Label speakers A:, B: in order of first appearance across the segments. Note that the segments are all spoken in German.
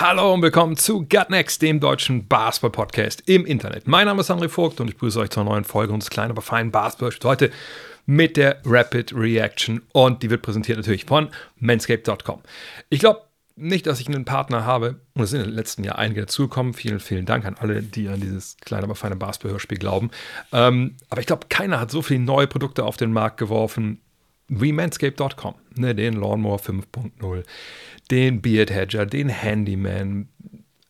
A: Hallo und willkommen zu Gut Next, dem deutschen Basketball-Podcast im Internet. Mein Name ist André Vogt und ich begrüße euch zur neuen Folge unseres kleinen, aber feinen Basketball. Heute mit der Rapid Reaction und die wird präsentiert natürlich von manscape.com. Ich glaube nicht, dass ich einen Partner habe und es sind im letzten Jahr einige dazugekommen. Vielen, vielen Dank an alle, die an dieses kleine, aber feine Basketball-Hörspiel glauben. Ähm, aber ich glaube, keiner hat so viele neue Produkte auf den Markt geworfen wie manscape.com, ne, den Lawnmower 5.0, den Beard Hedger, den Handyman,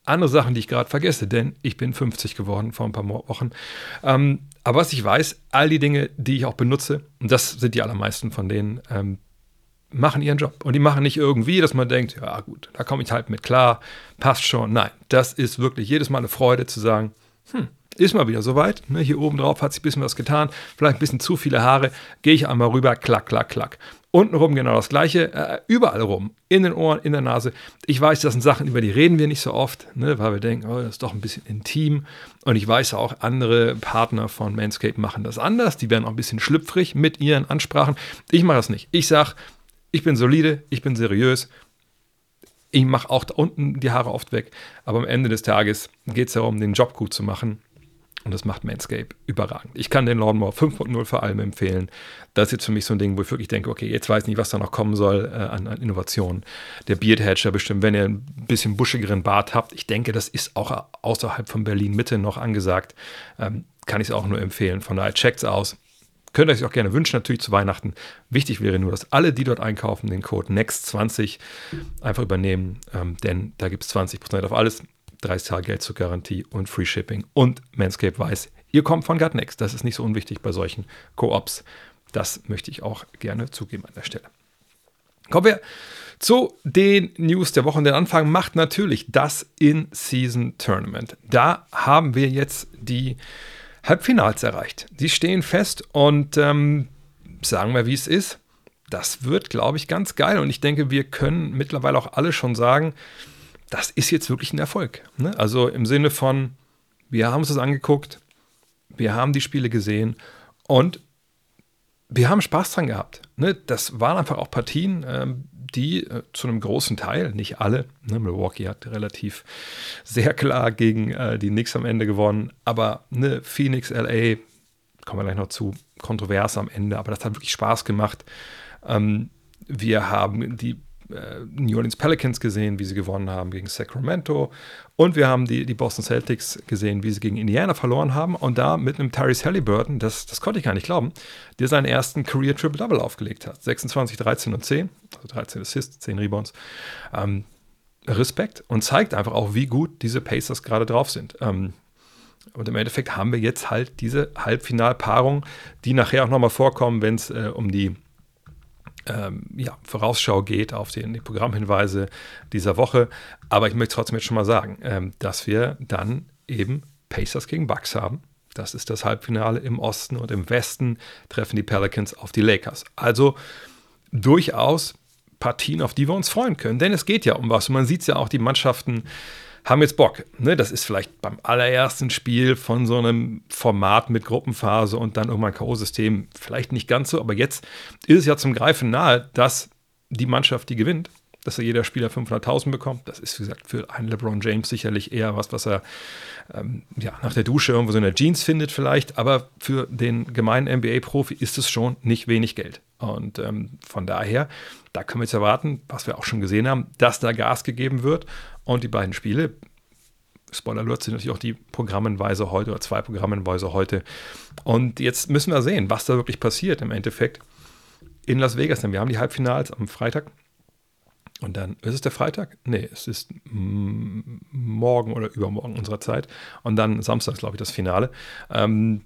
A: andere Sachen, die ich gerade vergesse, denn ich bin 50 geworden vor ein paar Wochen. Ähm, aber was ich weiß, all die Dinge, die ich auch benutze, und das sind die allermeisten von denen, ähm, machen ihren Job. Und die machen nicht irgendwie, dass man denkt, ja gut, da komme ich halt mit klar, passt schon. Nein, das ist wirklich jedes Mal eine Freude zu sagen, hm, ist mal wieder soweit. Ne, hier oben drauf hat sich ein bisschen was getan, vielleicht ein bisschen zu viele Haare, gehe ich einmal rüber, klack, klack, klack. Untenrum genau das gleiche, äh, überall rum, in den Ohren, in der Nase. Ich weiß, das sind Sachen, über die reden wir nicht so oft, ne, weil wir denken, oh, das ist doch ein bisschen intim. Und ich weiß auch, andere Partner von Manscaped machen das anders. Die werden auch ein bisschen schlüpfrig mit ihren Ansprachen. Ich mache das nicht. Ich sage, ich bin solide, ich bin seriös. Ich mache auch da unten die Haare oft weg. Aber am Ende des Tages geht es darum, den Job gut zu machen. Und das macht Manscape überragend. Ich kann den Lawnmower 5.0 vor allem empfehlen. Das ist jetzt für mich so ein Ding, wo ich wirklich denke, okay, jetzt weiß ich nicht, was da noch kommen soll äh, an, an Innovationen. Der Beard Hatcher bestimmt, wenn ihr ein bisschen buschigeren Bart habt. Ich denke, das ist auch außerhalb von Berlin Mitte noch angesagt. Ähm, kann ich es auch nur empfehlen. Von daher checkt's aus. Könnt ihr euch auch gerne wünschen, natürlich zu Weihnachten. Wichtig wäre nur, dass alle, die dort einkaufen, den Code NEXT20 einfach übernehmen, ähm, denn da gibt es 20% auf alles. 30 Tage Geld zur Garantie und Free Shipping. Und Manscaped weiß, ihr kommt von Gutnext. Das ist nicht so unwichtig bei solchen Co-ops. Das möchte ich auch gerne zugeben an der Stelle. Kommen wir zu den News der Woche. Und den Anfang macht natürlich das In-Season Tournament. Da haben wir jetzt die Halbfinals erreicht. Die stehen fest und ähm, sagen wir, wie es ist. Das wird, glaube ich, ganz geil. Und ich denke, wir können mittlerweile auch alle schon sagen, das ist jetzt wirklich ein Erfolg. Ne? Also im Sinne von, wir haben uns das angeguckt, wir haben die Spiele gesehen und wir haben Spaß dran gehabt. Ne? Das waren einfach auch Partien, ähm, die äh, zu einem großen Teil, nicht alle, ne? Milwaukee hat relativ sehr klar gegen äh, die Knicks am Ende gewonnen, aber ne, Phoenix, LA, kommen wir gleich noch zu, kontrovers am Ende, aber das hat wirklich Spaß gemacht. Ähm, wir haben die äh, New Orleans Pelicans gesehen, wie sie gewonnen haben gegen Sacramento. Und wir haben die, die Boston Celtics gesehen, wie sie gegen Indiana verloren haben. Und da mit einem Tyrese Halliburton, das, das konnte ich gar nicht glauben, der seinen ersten Career Triple-Double aufgelegt hat. 26, 13 und 10, also 13 Assists, 10 Rebounds. Ähm, Respekt und zeigt einfach auch, wie gut diese Pacers gerade drauf sind. Ähm, und im Endeffekt haben wir jetzt halt diese Halbfinalpaarung, die nachher auch nochmal vorkommen, wenn es äh, um die ähm, ja, Vorausschau geht auf den, die Programmhinweise dieser Woche. Aber ich möchte trotzdem jetzt schon mal sagen, ähm, dass wir dann eben Pacers gegen Bucks haben. Das ist das Halbfinale im Osten und im Westen treffen die Pelicans auf die Lakers. Also durchaus Partien, auf die wir uns freuen können. Denn es geht ja um was. Und man sieht ja auch, die Mannschaften haben jetzt Bock. Ne? Das ist vielleicht beim allerersten Spiel von so einem Format mit Gruppenphase und dann irgendwann K.O.-System vielleicht nicht ganz so, aber jetzt ist es ja zum Greifen nahe, dass die Mannschaft, die gewinnt, dass er jeder Spieler 500.000 bekommt. Das ist, wie gesagt, für einen LeBron James sicherlich eher was, was er ähm, ja, nach der Dusche irgendwo so in der Jeans findet vielleicht, aber für den gemeinen NBA-Profi ist es schon nicht wenig Geld. Und ähm, von daher, da können wir jetzt erwarten, was wir auch schon gesehen haben, dass da Gas gegeben wird. Und die beiden Spiele, Spoiler Alert, sind natürlich auch die Programmenweise heute oder zwei Programmenweise heute. Und jetzt müssen wir sehen, was da wirklich passiert im Endeffekt in Las Vegas. Denn wir haben die Halbfinals am Freitag. Und dann, ist es der Freitag? Nee, es ist morgen oder übermorgen unserer Zeit. Und dann Samstag glaube ich, das Finale. Ähm,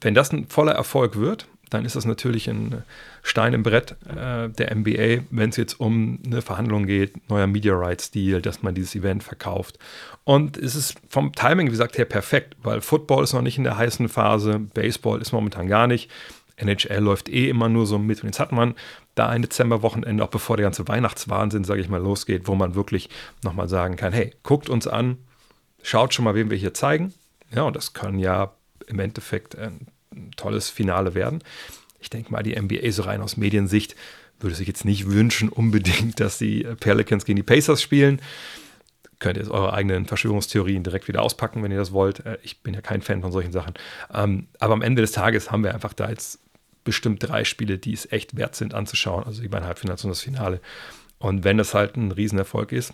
A: wenn das ein voller Erfolg wird, dann ist das natürlich ein Stein im Brett äh, der NBA, wenn es jetzt um eine Verhandlung geht, neuer Media Rights Deal, dass man dieses Event verkauft. Und es ist vom Timing, wie gesagt, her perfekt, weil Football ist noch nicht in der heißen Phase, Baseball ist momentan gar nicht. NHL läuft eh immer nur so mit. Und jetzt hat man da ein Dezemberwochenende, auch bevor der ganze Weihnachtswahnsinn, sage ich mal, losgeht, wo man wirklich nochmal sagen kann, hey, guckt uns an, schaut schon mal, wem wir hier zeigen. Ja, und das kann ja im Endeffekt ein tolles Finale werden. Ich denke mal, die NBA so rein aus Mediensicht würde sich jetzt nicht wünschen unbedingt, dass die Pelicans gegen die Pacers spielen. Könnt ihr jetzt eure eigenen Verschwörungstheorien direkt wieder auspacken, wenn ihr das wollt. Äh, ich bin ja kein Fan von solchen Sachen. Ähm, aber am Ende des Tages haben wir einfach da jetzt bestimmt drei Spiele, die es echt wert sind anzuschauen. Also die beiden Halbfinals und das Finale. Und wenn das halt ein Riesenerfolg ist,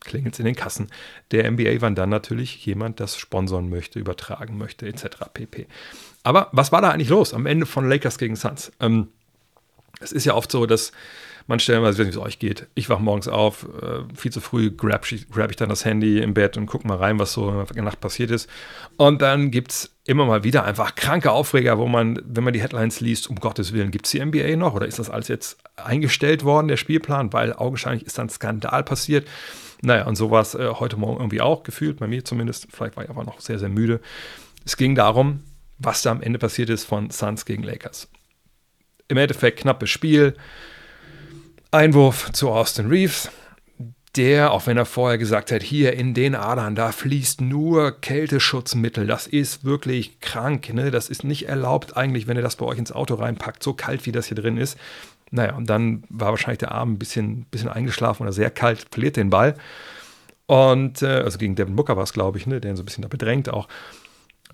A: klingelt es in den Kassen. Der NBA war dann natürlich jemand, das sponsern möchte, übertragen möchte, etc. pp. Aber was war da eigentlich los am Ende von Lakers gegen Suns? Ähm, es ist ja oft so, dass man stellenweise, wie es euch geht, ich wache morgens auf, äh, viel zu früh grab, grab ich dann das Handy im Bett und gucke mal rein, was so in der Nacht passiert ist. Und dann gibt es immer mal wieder einfach kranke Aufreger, wo man, wenn man die Headlines liest, um Gottes Willen, gibt es die NBA noch oder ist das alles jetzt eingestellt worden, der Spielplan, weil augenscheinlich ist dann ein Skandal passiert. Naja, und so war es äh, heute Morgen irgendwie auch gefühlt, bei mir zumindest. Vielleicht war ich aber noch sehr, sehr müde. Es ging darum, was da am Ende passiert ist von Suns gegen Lakers. Im Endeffekt knappes Spiel. Einwurf zu Austin Reeves, der, auch wenn er vorher gesagt hat, hier in den Adern, da fließt nur Kälteschutzmittel, das ist wirklich krank, ne? das ist nicht erlaubt eigentlich, wenn ihr das bei euch ins Auto reinpackt, so kalt wie das hier drin ist. Naja, und dann war wahrscheinlich der Arm ein bisschen, bisschen eingeschlafen oder sehr kalt, verliert den Ball. Und, äh, also gegen Devin Booker war es, glaube ich, ne, der ihn so ein bisschen da bedrängt auch.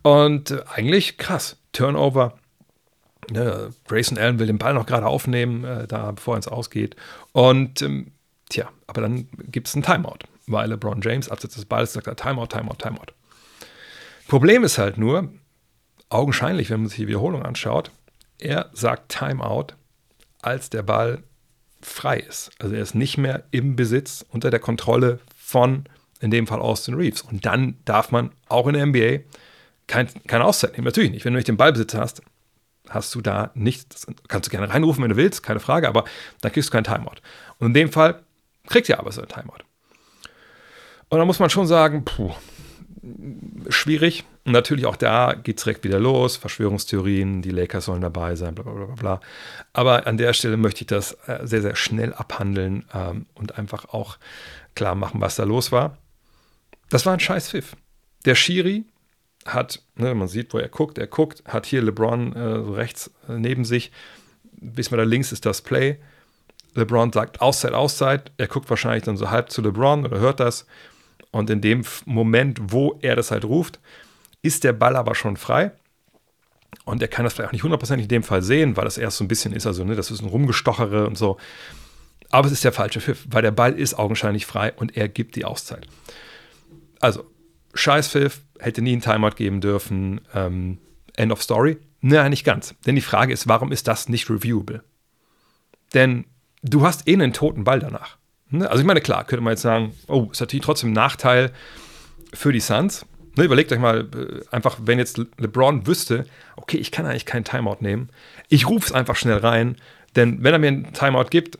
A: Und äh, eigentlich krass. Turnover. Ne, Grayson Allen will den Ball noch gerade aufnehmen, äh, da bevor er ins Ausgeht. Und ähm, tja, aber dann gibt es einen Timeout, weil LeBron James abseits des Balls sagt, Timeout, Timeout, Timeout. Problem ist halt nur, augenscheinlich, wenn man sich die Wiederholung anschaut, er sagt Timeout als der Ball frei ist. Also er ist nicht mehr im Besitz unter der Kontrolle von, in dem Fall Austin Reeves. Und dann darf man auch in der NBA kein, keine Auszeit nehmen. Natürlich nicht. Wenn du nicht den Ballbesitz hast, hast du da nicht, das kannst du gerne reinrufen, wenn du willst, keine Frage, aber dann kriegst du keinen Timeout. Und in dem Fall kriegt ihr aber so einen Timeout. Und da muss man schon sagen, puh, schwierig. Und natürlich auch da geht es direkt wieder los. Verschwörungstheorien, die Lakers sollen dabei sein, bla bla bla bla. Aber an der Stelle möchte ich das äh, sehr, sehr schnell abhandeln ähm, und einfach auch klar machen, was da los war. Das war ein scheiß Pfiff. Der Schiri hat, ne, man sieht, wo er guckt, er guckt, hat hier LeBron äh, rechts äh, neben sich, bis mal da links ist das Play. LeBron sagt Auszeit, Auszeit. Er guckt wahrscheinlich dann so halb zu LeBron oder hört das und in dem Moment, wo er das halt ruft, ist der Ball aber schon frei. Und er kann das vielleicht auch nicht hundertprozentig in dem Fall sehen, weil das erst so ein bisschen ist, also ne, das ist ein Rumgestochere und so. Aber es ist der falsche Pfiff, weil der Ball ist augenscheinlich frei und er gibt die Auszeit. Also, scheiß Pfiff, hätte nie einen Timeout geben dürfen. Ähm, end of story? Nein, nicht ganz. Denn die Frage ist, warum ist das nicht reviewable? Denn du hast eh einen toten Ball danach. Ne? Also ich meine, klar, könnte man jetzt sagen, oh, ist natürlich trotzdem ein Nachteil für die Suns. Ne, überlegt euch mal äh, einfach, wenn jetzt LeBron wüsste, okay, ich kann eigentlich keinen Timeout nehmen, ich rufe es einfach schnell rein, denn wenn er mir einen Timeout gibt,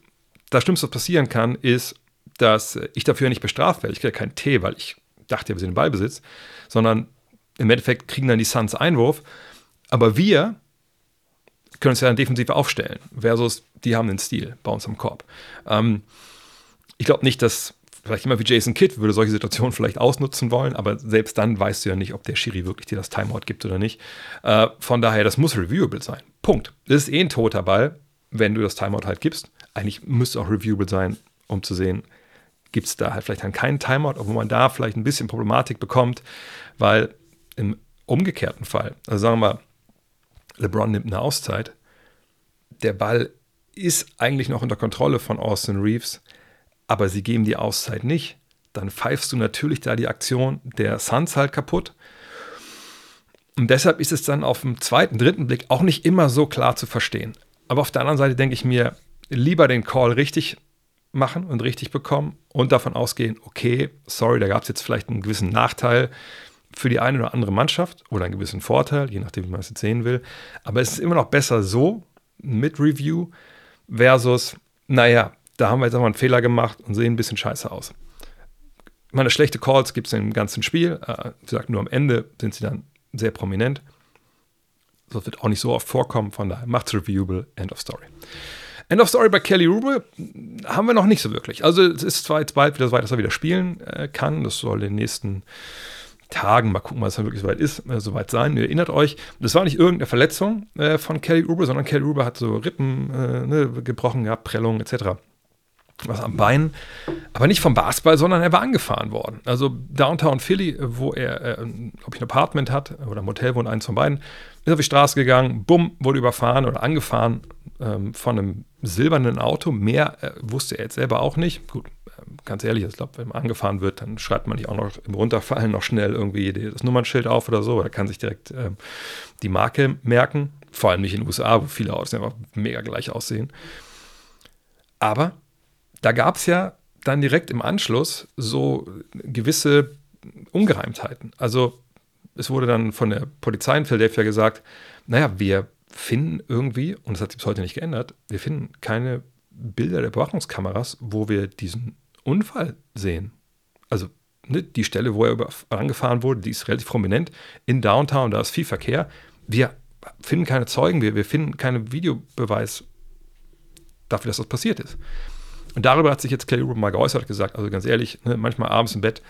A: das Schlimmste, was passieren kann, ist, dass ich dafür nicht bestraft werde. Ich kriege keinen Tee, weil ich dachte, wir sind im Ballbesitz, sondern im Endeffekt kriegen dann die Suns Einwurf, aber wir können uns ja dann defensiv aufstellen, versus die haben den Stil bei uns am Korb. Ähm, ich glaube nicht, dass vielleicht immer wie Jason Kidd würde solche Situationen vielleicht ausnutzen wollen, aber selbst dann weißt du ja nicht, ob der Schiri wirklich dir das Timeout gibt oder nicht. Äh, von daher, das muss reviewable sein. Punkt. Das ist eh ein toter Ball, wenn du das Timeout halt gibst. Eigentlich müsste auch reviewable sein, um zu sehen, gibt es da halt vielleicht dann keinen Timeout, obwohl man da vielleicht ein bisschen Problematik bekommt, weil im umgekehrten Fall, also sagen wir mal, LeBron nimmt eine Auszeit, der Ball ist eigentlich noch unter Kontrolle von Austin Reeves, aber sie geben die Auszeit nicht, dann pfeifst du natürlich da die Aktion der Suns halt kaputt. Und deshalb ist es dann auf dem zweiten, dritten Blick auch nicht immer so klar zu verstehen. Aber auf der anderen Seite denke ich mir, lieber den Call richtig machen und richtig bekommen und davon ausgehen, okay, sorry, da gab es jetzt vielleicht einen gewissen Nachteil für die eine oder andere Mannschaft oder einen gewissen Vorteil, je nachdem, wie man es jetzt sehen will. Aber es ist immer noch besser so mit Review versus, naja, da haben wir jetzt mal einen Fehler gemacht und sehen ein bisschen scheiße aus. Ich meine, schlechte Calls gibt es im ganzen Spiel. Äh, wie gesagt, nur am Ende sind sie dann sehr prominent. Das wird auch nicht so oft vorkommen, von daher macht's reviewable. End of story. End of Story bei Kelly Rubel haben wir noch nicht so wirklich. Also es ist zwar jetzt bald wieder so weit, dass er wieder spielen äh, kann. Das soll in den nächsten Tagen, mal gucken, was es wirklich soweit ist, äh, soweit sein. Ihr erinnert euch, das war nicht irgendeine Verletzung äh, von Kelly Rubel, sondern Kelly Rubel hat so Rippen äh, ne, gebrochen gehabt, Prellungen etc was am Bein, aber nicht vom Basketball, sondern er war angefahren worden. Also Downtown Philly, wo er, äh, ich, ein Apartment hat oder ein Hotel wohnt, eins von beiden, ist auf die Straße gegangen, bumm, wurde überfahren oder angefahren ähm, von einem silbernen Auto. Mehr äh, wusste er jetzt selber auch nicht. Gut, äh, ganz ehrlich, ich glaube, wenn man angefahren wird, dann schreibt man nicht auch noch im Runterfallen noch schnell irgendwie das Nummernschild auf oder so. Er kann sich direkt äh, die Marke merken. Vor allem nicht in den USA, wo viele Autos einfach mega gleich aussehen. Aber da gab es ja dann direkt im Anschluss so gewisse Ungereimtheiten. Also es wurde dann von der Polizei in Philadelphia gesagt, naja, wir finden irgendwie, und das hat sich bis heute nicht geändert, wir finden keine Bilder der Überwachungskameras, wo wir diesen Unfall sehen. Also ne, die Stelle, wo er angefahren wurde, die ist relativ prominent in Downtown, da ist viel Verkehr. Wir finden keine Zeugen, wir, wir finden keinen Videobeweis dafür, dass das passiert ist. Und darüber hat sich jetzt Kelly Rubin mal geäußert, gesagt, also ganz ehrlich, ne, manchmal abends im Bett,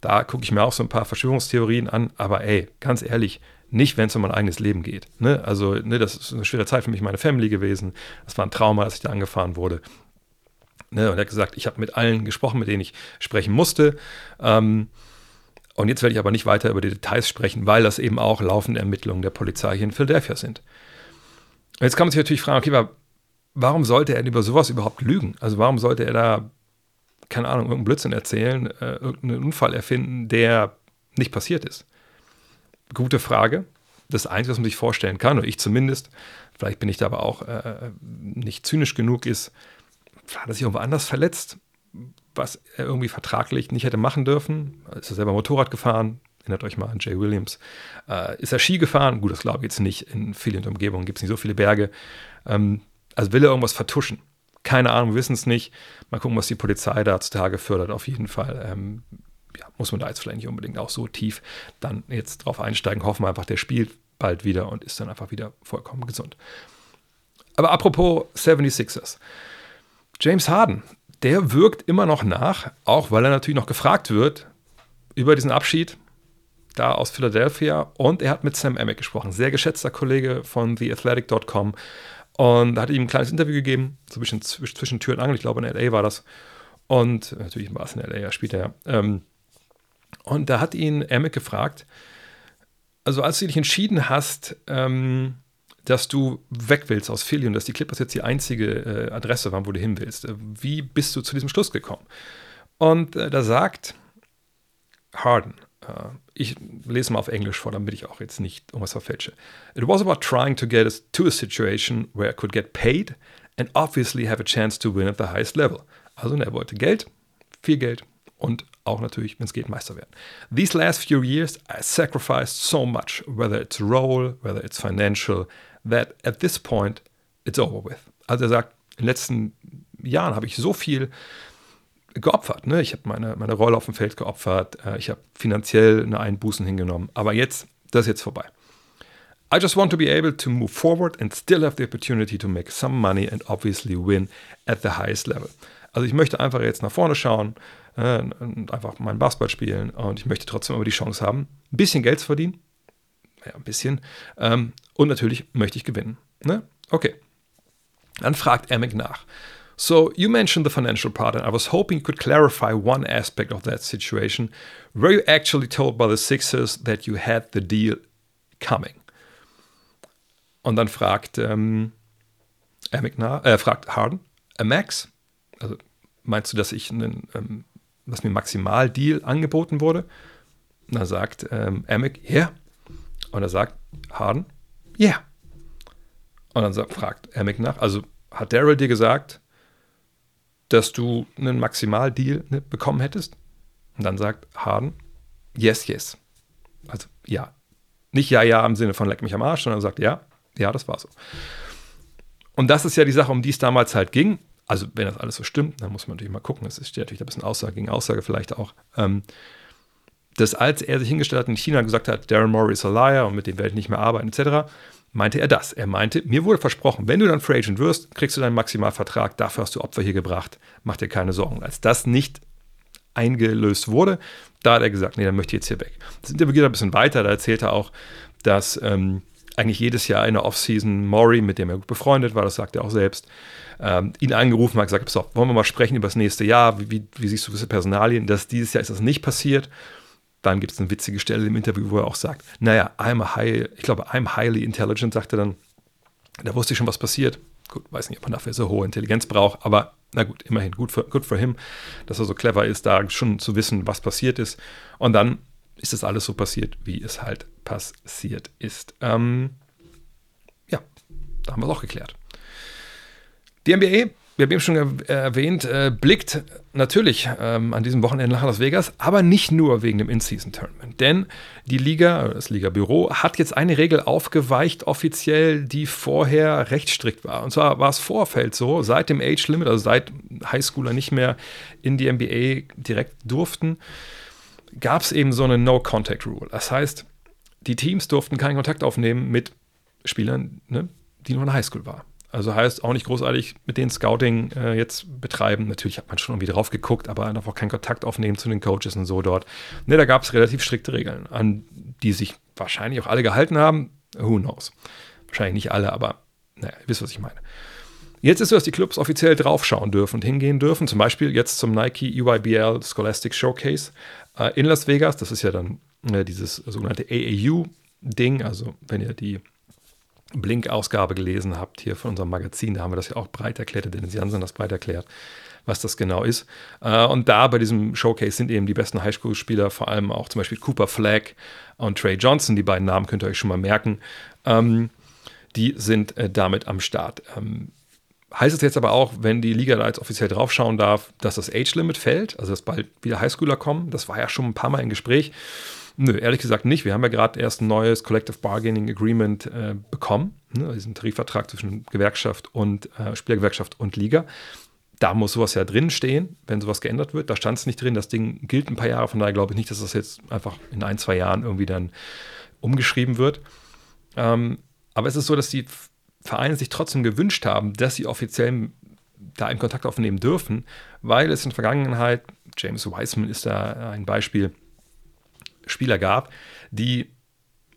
A: da gucke ich mir auch so ein paar Verschwörungstheorien an, aber ey, ganz ehrlich, nicht, wenn es um mein eigenes Leben geht. Ne? Also, ne, das ist eine schwere Zeit für mich, meine Family gewesen. Das war ein Trauma, als ich da angefahren wurde. Ne? Und er hat gesagt, ich habe mit allen gesprochen, mit denen ich sprechen musste. Ähm, und jetzt werde ich aber nicht weiter über die Details sprechen, weil das eben auch laufende Ermittlungen der Polizei hier in Philadelphia sind. Und jetzt kann man sich natürlich fragen, okay, warum sollte er über sowas überhaupt lügen? Also warum sollte er da, keine Ahnung, irgendeinen Blödsinn erzählen, äh, irgendeinen Unfall erfinden, der nicht passiert ist? Gute Frage. Das Einzige, was man sich vorstellen kann, oder ich zumindest, vielleicht bin ich da aber auch äh, nicht zynisch genug, ist, hat er sich irgendwo anders verletzt, was er irgendwie vertraglich nicht hätte machen dürfen. Ist er selber Motorrad gefahren? Erinnert euch mal an Jay Williams. Äh, ist er Ski gefahren? Gut, das glaube ich jetzt nicht. In vielen Umgebungen gibt es nicht so viele Berge. Ähm, also will er irgendwas vertuschen? Keine Ahnung, wir wissen es nicht. Mal gucken, was die Polizei da zutage fördert. Auf jeden Fall ähm, ja, muss man da jetzt vielleicht nicht unbedingt auch so tief dann jetzt drauf einsteigen. Hoffen wir einfach, der spielt bald wieder und ist dann einfach wieder vollkommen gesund. Aber apropos 76ers. James Harden, der wirkt immer noch nach, auch weil er natürlich noch gefragt wird über diesen Abschied da aus Philadelphia und er hat mit Sam Amick gesprochen, sehr geschätzter Kollege von TheAthletic.com und da hat er ihm ein kleines Interview gegeben, so ein bisschen zwischen Tür und Angel, ich glaube in L.A. war das. Und natürlich war es in L.A. ja später, ja. Ähm, und da hat ihn Emmett gefragt, also als du dich entschieden hast, ähm, dass du weg willst aus Philly und dass die Clippers jetzt die einzige äh, Adresse waren, wo du hin willst, äh, wie bist du zu diesem Schluss gekommen? Und äh, da sagt Harden, ich lese mal auf Englisch vor, damit ich auch jetzt nicht irgendwas verfälsche. It was about trying to get us to a situation where I could get paid and obviously have a chance to win at the highest level. Also er wollte Geld, viel Geld und auch natürlich, wenn es geht, Meister werden. These last few years I sacrificed so much, whether it's role, whether it's financial, that at this point it's over with. Also er sagt, in den letzten Jahren habe ich so viel geopfert. Ne? Ich habe meine, meine Rolle auf dem Feld geopfert. Äh, ich habe finanziell eine Einbußen hingenommen. Aber jetzt, das ist jetzt vorbei. I just want to be able to move forward and still have the opportunity to make some money and obviously win at the highest level. Also ich möchte einfach jetzt nach vorne schauen äh, und einfach meinen Basketball spielen und ich möchte trotzdem aber die Chance haben, ein bisschen Geld zu verdienen. Ja, ein bisschen. Ähm, und natürlich möchte ich gewinnen. Ne? Okay. Dann fragt Emick nach. So you mentioned the financial part, and I was hoping you could clarify one aspect of that situation. Were you actually told by the Sixers that you had the deal coming? Und dann fragt ähm, äh, fragt Harden, a Max? Also meinst du, dass ich einen, ähm, dass mir Maximaldeal angeboten wurde? Und dann sagt ähm, Amick. Yeah. Und er sagt Harden. Yeah. Und dann sagt, fragt Amick nach, also hat Daryl dir gesagt, dass du einen Maximaldeal ne, bekommen hättest? Und dann sagt Harden, yes, yes. Also ja. Nicht ja, ja im Sinne von leck mich am Arsch, sondern sagt ja, ja, das war so. Und das ist ja die Sache, um die es damals halt ging. Also, wenn das alles so stimmt, dann muss man natürlich mal gucken. Es steht natürlich ein bisschen Aussage gegen Aussage vielleicht auch. Ähm, dass als er sich hingestellt hat in China gesagt hat, Darren Morey ist a liar und mit dem werde ich nicht mehr arbeiten, etc., meinte er das. Er meinte, mir wurde versprochen, wenn du dann Free Agent wirst, kriegst du deinen Maximalvertrag, dafür hast du Opfer hier gebracht, mach dir keine Sorgen. Als das nicht eingelöst wurde, da hat er gesagt, nee, dann möchte ich jetzt hier weg. Das Interview geht ein bisschen weiter, da erzählt er auch, dass ähm, eigentlich jedes Jahr in der Offseason Maury, mit dem er gut befreundet war, das sagt er auch selbst, ähm, ihn angerufen hat, gesagt, so, wollen wir mal sprechen über das nächste Jahr, wie, wie, wie siehst du gewisse Personalien, dass dieses Jahr ist das nicht passiert. Dann gibt es eine witzige Stelle im Interview, wo er auch sagt, naja, I'm a high, ich glaube, I'm highly intelligent, sagt er dann. Da wusste ich schon, was passiert. Gut, weiß nicht, ob man dafür so hohe Intelligenz braucht, aber na gut, immerhin, gut für, gut für him, dass er so clever ist, da schon zu wissen, was passiert ist. Und dann ist das alles so passiert, wie es halt passiert ist. Ähm, ja, da haben wir es auch geklärt. Die NBA wir haben eben schon erwähnt, äh, blickt natürlich ähm, an diesem Wochenende nach Las Vegas, aber nicht nur wegen dem In-Season-Tournament. Denn die Liga, das Liga-Büro, hat jetzt eine Regel aufgeweicht, offiziell, die vorher recht strikt war. Und zwar war es Vorfeld so, seit dem Age-Limit, also seit Highschooler nicht mehr in die NBA direkt durften, gab es eben so eine No-Contact-Rule. Das heißt, die Teams durften keinen Kontakt aufnehmen mit Spielern, ne, die nur in der Highschool waren. Also heißt auch nicht großartig mit den Scouting äh, jetzt betreiben. Natürlich hat man schon irgendwie drauf geguckt, aber einfach keinen Kontakt aufnehmen zu den Coaches und so dort. Ne, da gab es relativ strikte Regeln, an die sich wahrscheinlich auch alle gehalten haben. Who knows? Wahrscheinlich nicht alle, aber naja, ihr wisst, was ich meine. Jetzt ist so, dass die Clubs offiziell draufschauen dürfen und hingehen dürfen. Zum Beispiel jetzt zum Nike EYBL Scholastic Showcase äh, in Las Vegas. Das ist ja dann äh, dieses sogenannte AAU-Ding. Also, wenn ihr die Blink-Ausgabe gelesen habt, hier von unserem Magazin, da haben wir das ja auch breit erklärt, Dennis Jansen das breit erklärt, was das genau ist. Äh, und da bei diesem Showcase sind eben die besten Highschool-Spieler, vor allem auch zum Beispiel Cooper Flagg und Trey Johnson, die beiden Namen könnt ihr euch schon mal merken, ähm, die sind äh, damit am Start. Ähm, heißt es jetzt aber auch, wenn die Liga da jetzt offiziell draufschauen darf, dass das Age-Limit fällt, also dass bald wieder Highschooler kommen? Das war ja schon ein paar Mal im Gespräch. Nö, ehrlich gesagt nicht. Wir haben ja gerade erst ein neues Collective Bargaining Agreement äh, bekommen, ne, diesen Tarifvertrag zwischen Gewerkschaft und äh, Spielergewerkschaft und Liga. Da muss sowas ja drin stehen, wenn sowas geändert wird. Da stand es nicht drin. Das Ding gilt ein paar Jahre, von daher glaube ich nicht, dass das jetzt einfach in ein, zwei Jahren irgendwie dann umgeschrieben wird. Ähm, aber es ist so, dass die Vereine sich trotzdem gewünscht haben, dass sie offiziell da in Kontakt aufnehmen dürfen, weil es in der Vergangenheit, James Wiseman ist da ein Beispiel, Spieler gab, die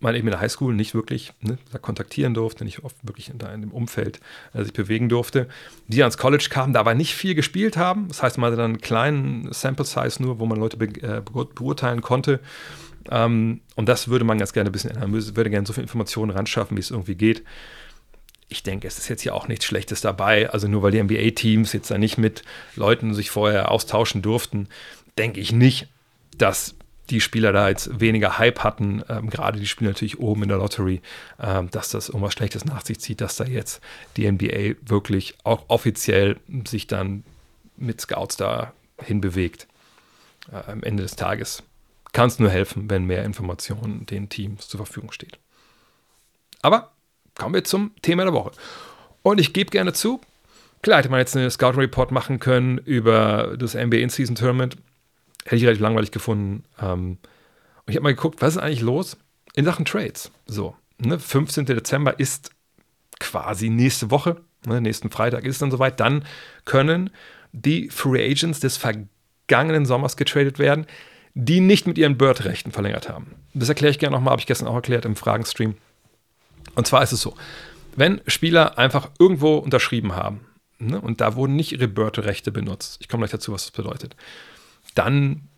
A: man eben in der Highschool nicht wirklich ne, da kontaktieren durfte, nicht oft wirklich in, in dem Umfeld äh, sich bewegen durfte, die ans College kamen, da aber nicht viel gespielt haben. Das heißt, man hatte dann einen kleinen Sample Size nur, wo man Leute be äh, beurteilen konnte. Ähm, und das würde man ganz gerne ein bisschen ändern. Man würde gerne so viel Informationen ran schaffen, wie es irgendwie geht. Ich denke, es ist jetzt hier auch nichts Schlechtes dabei. Also nur weil die NBA-Teams jetzt da nicht mit Leuten sich vorher austauschen durften, denke ich nicht, dass die Spieler da jetzt weniger Hype hatten, ähm, gerade die Spieler natürlich oben in der Lottery, ähm, dass das irgendwas Schlechtes nach sich zieht, dass da jetzt die NBA wirklich auch offiziell sich dann mit Scouts da hinbewegt. Äh, am Ende des Tages kann es nur helfen, wenn mehr Informationen den Teams zur Verfügung steht. Aber kommen wir zum Thema der Woche. Und ich gebe gerne zu, klar hätte man jetzt eine Scouting Report machen können über das NBA In-Season Tournament hätte ich relativ langweilig gefunden. Ähm, und ich habe mal geguckt, was ist eigentlich los in Sachen Trades? So, ne, 15. Dezember ist quasi nächste Woche, ne, nächsten Freitag ist es dann soweit. Dann können die Free Agents des vergangenen Sommers getradet werden, die nicht mit ihren Bird-Rechten verlängert haben. Das erkläre ich gerne nochmal, habe ich gestern auch erklärt im Fragenstream. Und zwar ist es so, wenn Spieler einfach irgendwo unterschrieben haben ne, und da wurden nicht ihre Bird-Rechte benutzt, ich komme gleich dazu, was das bedeutet, dann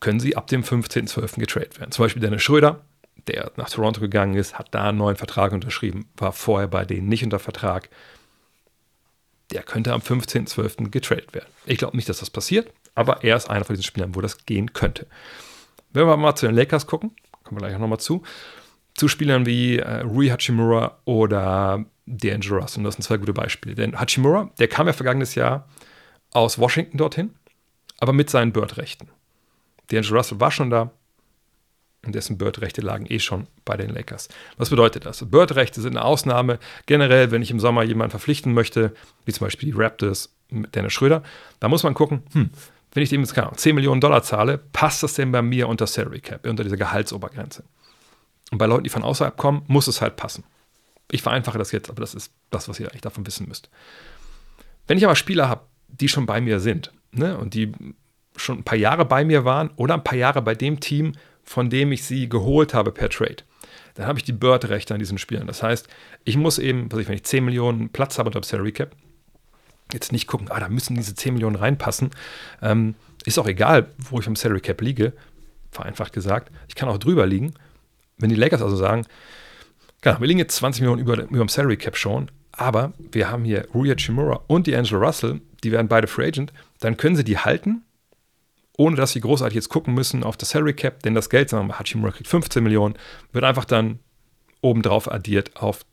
A: können sie ab dem 15.12. getradet werden. Zum Beispiel Dennis Schröder, der nach Toronto gegangen ist, hat da einen neuen Vertrag unterschrieben, war vorher bei denen nicht unter Vertrag. Der könnte am 15.12. getradet werden. Ich glaube nicht, dass das passiert, aber er ist einer von diesen Spielern, wo das gehen könnte. Wenn wir mal zu den Lakers gucken, kommen wir gleich nochmal zu, zu Spielern wie äh, Rui Hachimura oder D'Angelo Russell. Und das sind zwei gute Beispiele. Denn Hachimura, der kam ja vergangenes Jahr aus Washington dorthin aber mit seinen Bird-Rechten. D'Angelo Russell war schon da, und dessen Bird-Rechte lagen eh schon bei den Lakers. Was bedeutet das? Bird-Rechte sind eine Ausnahme. Generell, wenn ich im Sommer jemanden verpflichten möchte, wie zum Beispiel die Raptors mit Dennis Schröder, da muss man gucken, hm, wenn ich dem jetzt keine 10 Millionen Dollar zahle, passt das denn bei mir unter Salary Cap, unter dieser Gehaltsobergrenze? Und bei Leuten, die von außerhalb kommen, muss es halt passen. Ich vereinfache das jetzt, aber das ist das, was ihr eigentlich davon wissen müsst. Wenn ich aber Spieler habe, die schon bei mir sind ne, und die schon ein paar Jahre bei mir waren oder ein paar Jahre bei dem Team, von dem ich sie geholt habe per Trade, dann habe ich die Bird-Rechte an diesen Spielern. Das heißt, ich muss eben, was ich, wenn ich 10 Millionen Platz habe unter dem Salary Cap, jetzt nicht gucken, ah, da müssen diese 10 Millionen reinpassen. Ähm, ist auch egal, wo ich am Salary Cap liege, vereinfacht gesagt. Ich kann auch drüber liegen. Wenn die Lakers also sagen, genau, wir liegen jetzt 20 Millionen über, über dem Salary Cap schon, aber wir haben hier Rui Chimura und die Angela Russell, die werden beide Free Agent, dann können sie die halten ohne dass sie großartig jetzt gucken müssen auf das Salary Cap, denn das Geld, sagen wir mal, Hachimura kriegt 15 Millionen, wird einfach dann obendrauf addiert auf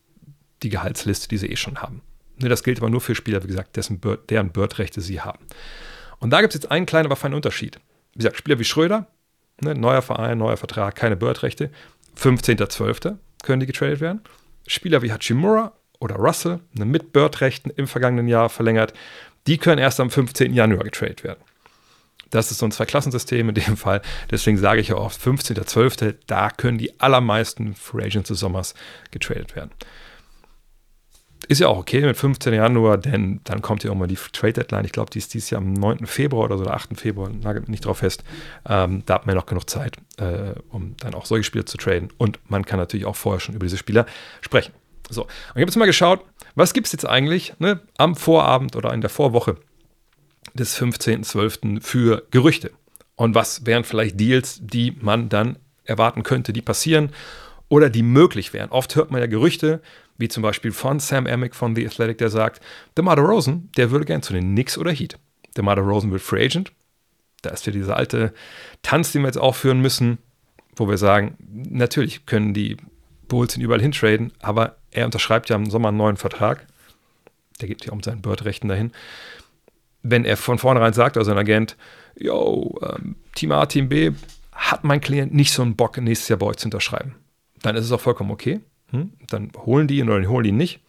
A: die Gehaltsliste, die sie eh schon haben. Ne, das gilt aber nur für Spieler, wie gesagt, dessen Bird, deren Bird-Rechte sie haben. Und da gibt es jetzt einen kleinen, aber feinen Unterschied. Wie gesagt, Spieler wie Schröder, ne, neuer Verein, neuer Vertrag, keine Bird-Rechte, 15.12. können die getradet werden. Spieler wie Hachimura oder Russell, ne, mit Bird-Rechten im vergangenen Jahr verlängert, die können erst am 15. Januar getradet werden. Das ist so ein Zweiklassensystem in dem Fall. Deswegen sage ich ja oft 15.12., da können die allermeisten Free Agents des Sommers getradet werden. Ist ja auch okay mit 15. Januar, denn dann kommt ja auch mal die Trade Deadline. Ich glaube, die ist dieses Jahr am 9. Februar oder so, oder 8. Februar, nagelt nicht drauf fest. Ähm, da hat man ja noch genug Zeit, äh, um dann auch solche Spieler zu traden. Und man kann natürlich auch vorher schon über diese Spieler sprechen. So, und ich habe jetzt mal geschaut, was gibt es jetzt eigentlich ne, am Vorabend oder in der Vorwoche des 15.12. für Gerüchte? Und was wären vielleicht Deals, die man dann erwarten könnte, die passieren oder die möglich wären? Oft hört man ja Gerüchte, wie zum Beispiel von Sam Amick von The Athletic, der sagt, DeMar Rosen, der würde gern zu den Knicks oder Heat. DeMar Rosen wird Free Agent. Da ist wieder dieser alte Tanz, den wir jetzt aufführen müssen, wo wir sagen, natürlich können die Bulls ihn überall hintraden, aber er unterschreibt ja im Sommer einen neuen Vertrag. Der gibt ja um seinen Bird-Rechten dahin wenn er von vornherein sagt, also ein Agent, yo, ähm, Team A, Team B, hat mein Klient nicht so einen Bock, nächstes Jahr bei euch zu unterschreiben, dann ist es auch vollkommen okay. Hm? Dann holen die ihn oder holen ihn nicht.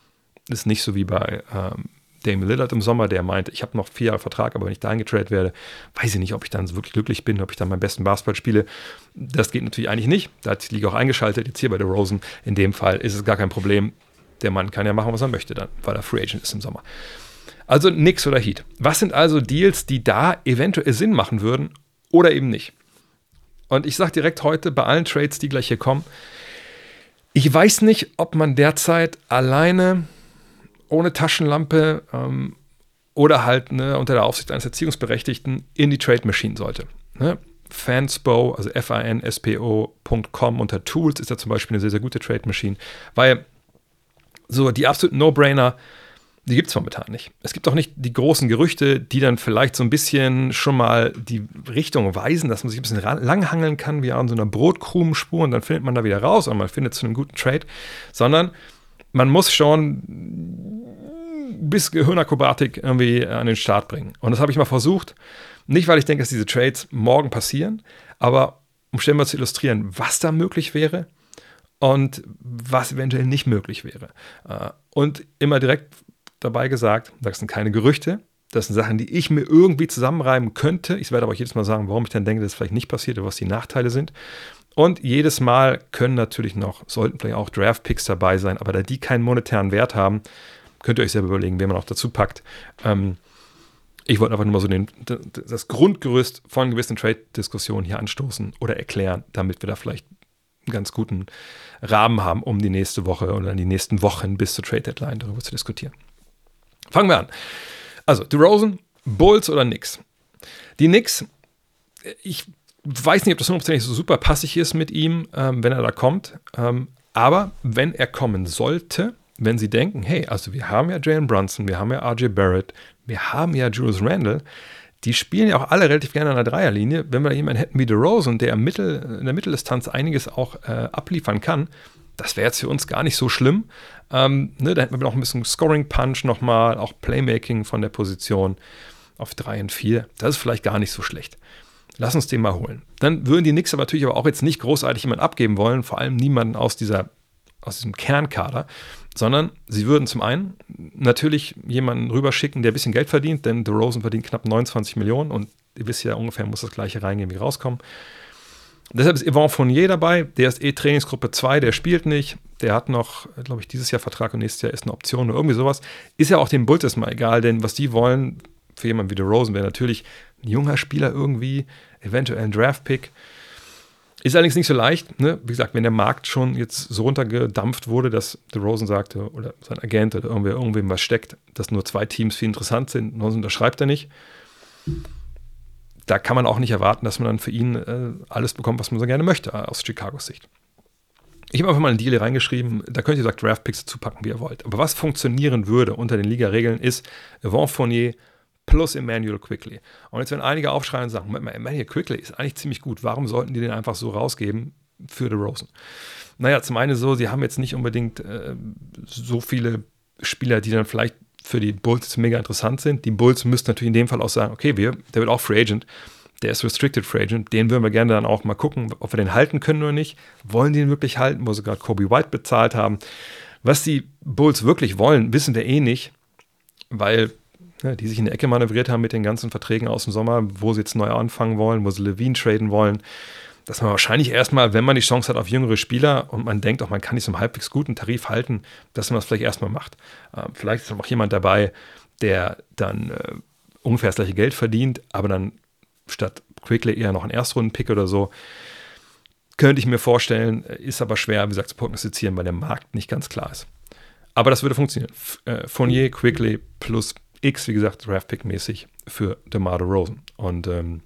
A: Das ist nicht so wie bei ähm, Damon Lillard im Sommer, der meinte, ich habe noch vier Jahre Vertrag, aber wenn ich da eingetradet werde, weiß ich nicht, ob ich dann wirklich glücklich bin, ob ich dann meinen besten Basketball spiele. Das geht natürlich eigentlich nicht. Da hat die Liga auch eingeschaltet. Jetzt hier bei der Rosen, in dem Fall ist es gar kein Problem. Der Mann kann ja machen, was er möchte dann, weil er Free Agent ist im Sommer. Also nix oder Heat. Was sind also Deals, die da eventuell Sinn machen würden oder eben nicht? Und ich sage direkt heute bei allen Trades, die gleich hier kommen, ich weiß nicht, ob man derzeit alleine ohne Taschenlampe ähm, oder halt ne, unter der Aufsicht eines Erziehungsberechtigten in die Trade Machine sollte. Ne? Fanspo, also F-A-N-S-P-O.com unter Tools ist ja zum Beispiel eine sehr, sehr gute Trade Machine, weil so die absoluten No-Brainer die gibt es momentan nicht. Es gibt auch nicht die großen Gerüchte, die dann vielleicht so ein bisschen schon mal die Richtung weisen, dass man sich ein bisschen langhangeln kann, wie an so einer Brotkrumenspur und dann findet man da wieder raus und man findet zu einem guten Trade, sondern man muss schon bis Gehirnakrobatik irgendwie an den Start bringen. Und das habe ich mal versucht. Nicht, weil ich denke, dass diese Trades morgen passieren, aber um schnell mal zu illustrieren, was da möglich wäre und was eventuell nicht möglich wäre. Äh, und immer direkt dabei gesagt. Das sind keine Gerüchte. Das sind Sachen, die ich mir irgendwie zusammenreiben könnte. Ich werde aber jedes Mal sagen, warum ich dann denke, dass es vielleicht nicht passiert oder was die Nachteile sind. Und jedes Mal können natürlich noch, sollten vielleicht auch Draft-Picks dabei sein, aber da die keinen monetären Wert haben, könnt ihr euch selber überlegen, wen man auch dazu packt. Ähm, ich wollte einfach nur mal so den, das Grundgerüst von gewissen Trade-Diskussionen hier anstoßen oder erklären, damit wir da vielleicht einen ganz guten Rahmen haben, um die nächste Woche oder die nächsten Wochen bis zur Trade-Deadline darüber zu diskutieren. Fangen wir an. Also, DeRozan, Bulls oder Knicks? Die Knicks, ich weiß nicht, ob das hundertprozentig so super passig ist mit ihm, ähm, wenn er da kommt. Ähm, aber wenn er kommen sollte, wenn sie denken, hey, also wir haben ja Jalen Brunson, wir haben ja RJ Barrett, wir haben ja Julius Randle, die spielen ja auch alle relativ gerne an der Dreierlinie. Wenn wir jemanden hätten wie DeRozan, der Mittel, in der Mitteldistanz einiges auch äh, abliefern kann, das wäre jetzt für uns gar nicht so schlimm. Ähm, ne, da hätten wir noch ein bisschen Scoring-Punch nochmal, auch Playmaking von der Position auf 3 und 4. Das ist vielleicht gar nicht so schlecht. Lass uns den mal holen. Dann würden die Knicks aber natürlich aber auch jetzt nicht großartig jemanden abgeben wollen, vor allem niemanden aus dieser aus diesem Kernkader, sondern sie würden zum einen natürlich jemanden rüberschicken, der ein bisschen Geld verdient, denn DeRozan verdient knapp 29 Millionen und ihr wisst ja ungefähr, muss das gleiche reingehen wie rauskommen. Deshalb ist Yvon Fournier dabei, der ist eh Trainingsgruppe 2, der spielt nicht, der hat noch, glaube ich, dieses Jahr Vertrag und nächstes Jahr ist eine Option oder irgendwie sowas. Ist ja auch dem Bulls erstmal egal, denn was die wollen, für jemanden wie DeRozan wäre natürlich ein junger Spieler irgendwie, eventuell ein Draftpick. Ist allerdings nicht so leicht. Ne? Wie gesagt, wenn der Markt schon jetzt so runtergedampft wurde, dass DeRozan sagte oder sein Agent oder irgendwer irgendwem was steckt, dass nur zwei Teams viel interessant sind, sonst unterschreibt er nicht. Da kann man auch nicht erwarten, dass man dann für ihn äh, alles bekommt, was man so gerne möchte, aus Chicagos Sicht. Ich habe einfach mal einen Deal reingeschrieben, da könnt ihr sagt Draftpicks dazu packen, wie ihr wollt. Aber was funktionieren würde unter den Liga-Regeln ist Yvon Fournier plus Emmanuel Quickly. Und jetzt werden einige aufschreien und sagen, Emmanuel Quickly ist eigentlich ziemlich gut, warum sollten die den einfach so rausgeben für The Rosen? Naja, zum einen so, sie haben jetzt nicht unbedingt äh, so viele Spieler, die dann vielleicht für die Bulls mega interessant sind. Die Bulls müssten natürlich in dem Fall auch sagen, okay, wir, der wird auch Free Agent, der ist Restricted Free Agent, den würden wir gerne dann auch mal gucken, ob wir den halten können oder nicht. Wollen die ihn wirklich halten, wo sie gerade Kobe White bezahlt haben? Was die Bulls wirklich wollen, wissen wir eh nicht, weil die sich in die Ecke manövriert haben mit den ganzen Verträgen aus dem Sommer, wo sie jetzt neu anfangen wollen, wo sie Levine traden wollen. Dass man wahrscheinlich erstmal, wenn man die Chance hat auf jüngere Spieler und man denkt, auch man kann nicht so einen halbwegs guten Tarif halten, dass man das vielleicht erstmal macht. Ähm, vielleicht ist auch jemand dabei, der dann äh, ungefähr das gleiche Geld verdient, aber dann statt Quickly eher noch einen Erstrunden-Pick oder so. Könnte ich mir vorstellen, ist aber schwer, wie gesagt, zu prognostizieren, weil der Markt nicht ganz klar ist. Aber das würde funktionieren. Äh, Fournier, Quickly plus X, wie gesagt, Draftpick-mäßig für DeMar Rosen. Und ähm,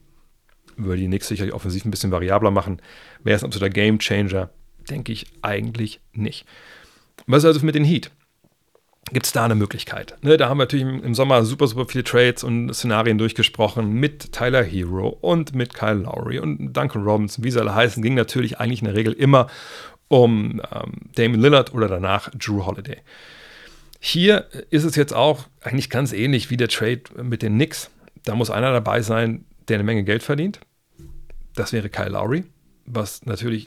A: würde die Knicks sicherlich offensiv ein bisschen variabler machen. Wäre es ein absoluter Game-Changer? Denke ich eigentlich nicht. Was ist also mit den Heat? Gibt es da eine Möglichkeit? Ne, da haben wir natürlich im Sommer super, super viele Trades und Szenarien durchgesprochen mit Tyler Hero und mit Kyle Lowry und Duncan Robinson, wie sie alle heißen, ging natürlich eigentlich in der Regel immer um ähm, Damon Lillard oder danach Drew Holiday. Hier ist es jetzt auch eigentlich ganz ähnlich wie der Trade mit den Knicks. Da muss einer dabei sein, der eine Menge Geld verdient. Das wäre Kyle Lowry, was natürlich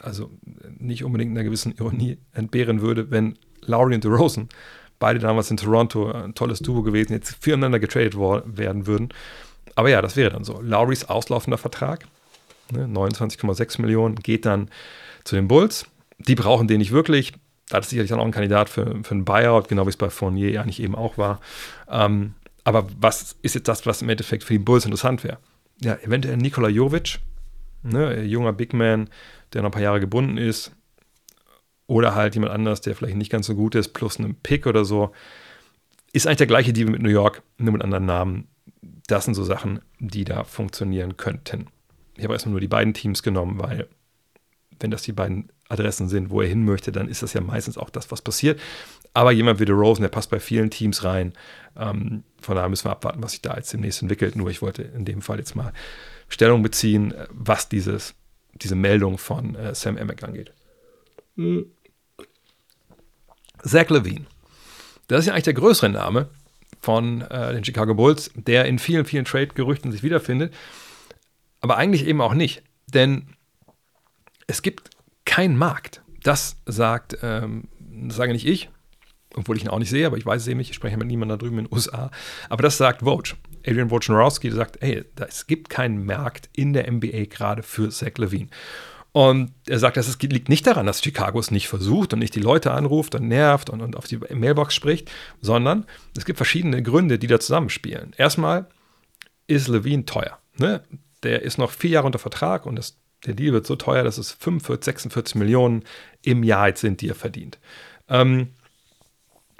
A: also nicht unbedingt einer gewissen Ironie entbehren würde, wenn Lowry und DeRozan, beide damals in Toronto, ein tolles Duo gewesen, jetzt füreinander getradet werden würden. Aber ja, das wäre dann so. Lowrys auslaufender Vertrag, ne, 29,6 Millionen, geht dann zu den Bulls. Die brauchen den nicht wirklich da ist sicherlich dann auch ein Kandidat für, für einen Buyout, genau wie es bei Fournier eigentlich eben auch war. Ähm, aber was ist jetzt das, was im Endeffekt für die Bulls interessant wäre? Ja, eventuell Nikola Jovic, ne, junger Big Man, der noch ein paar Jahre gebunden ist. Oder halt jemand anders, der vielleicht nicht ganz so gut ist, plus einen Pick oder so. Ist eigentlich der gleiche Deal mit New York, nur mit anderen Namen. Das sind so Sachen, die da funktionieren könnten. Ich habe erstmal nur die beiden Teams genommen, weil wenn das die beiden Adressen sind, wo er hin möchte, dann ist das ja meistens auch das, was passiert. Aber jemand wie der Rosen, der passt bei vielen Teams rein. Ähm, von daher müssen wir abwarten, was sich da jetzt demnächst entwickelt. Nur ich wollte in dem Fall jetzt mal Stellung beziehen, was dieses, diese Meldung von äh, Sam Emmett angeht. Mhm. Zach Levine. Das ist ja eigentlich der größere Name von äh, den Chicago Bulls, der in vielen, vielen Trade-Gerüchten sich wiederfindet. Aber eigentlich eben auch nicht. Denn es gibt keinen Markt. Das sagt, ähm, das sage nicht ich, obwohl ich ihn auch nicht sehe, aber ich weiß es eben nicht, ich spreche mit niemandem da drüben in den USA. Aber das sagt Vogue. Adrian Wojnarowski sagt, hey, es gibt keinen Markt in der NBA gerade für Zach Levine. Und er sagt, das liegt nicht daran, dass Chicago es nicht versucht und nicht die Leute anruft und nervt und, und auf die Mailbox spricht, sondern es gibt verschiedene Gründe, die da zusammenspielen. Erstmal ist Levine teuer. Ne? Der ist noch vier Jahre unter Vertrag und das der Deal wird so teuer, dass es 45, 46 Millionen im Jahr jetzt sind, die er verdient. Ähm,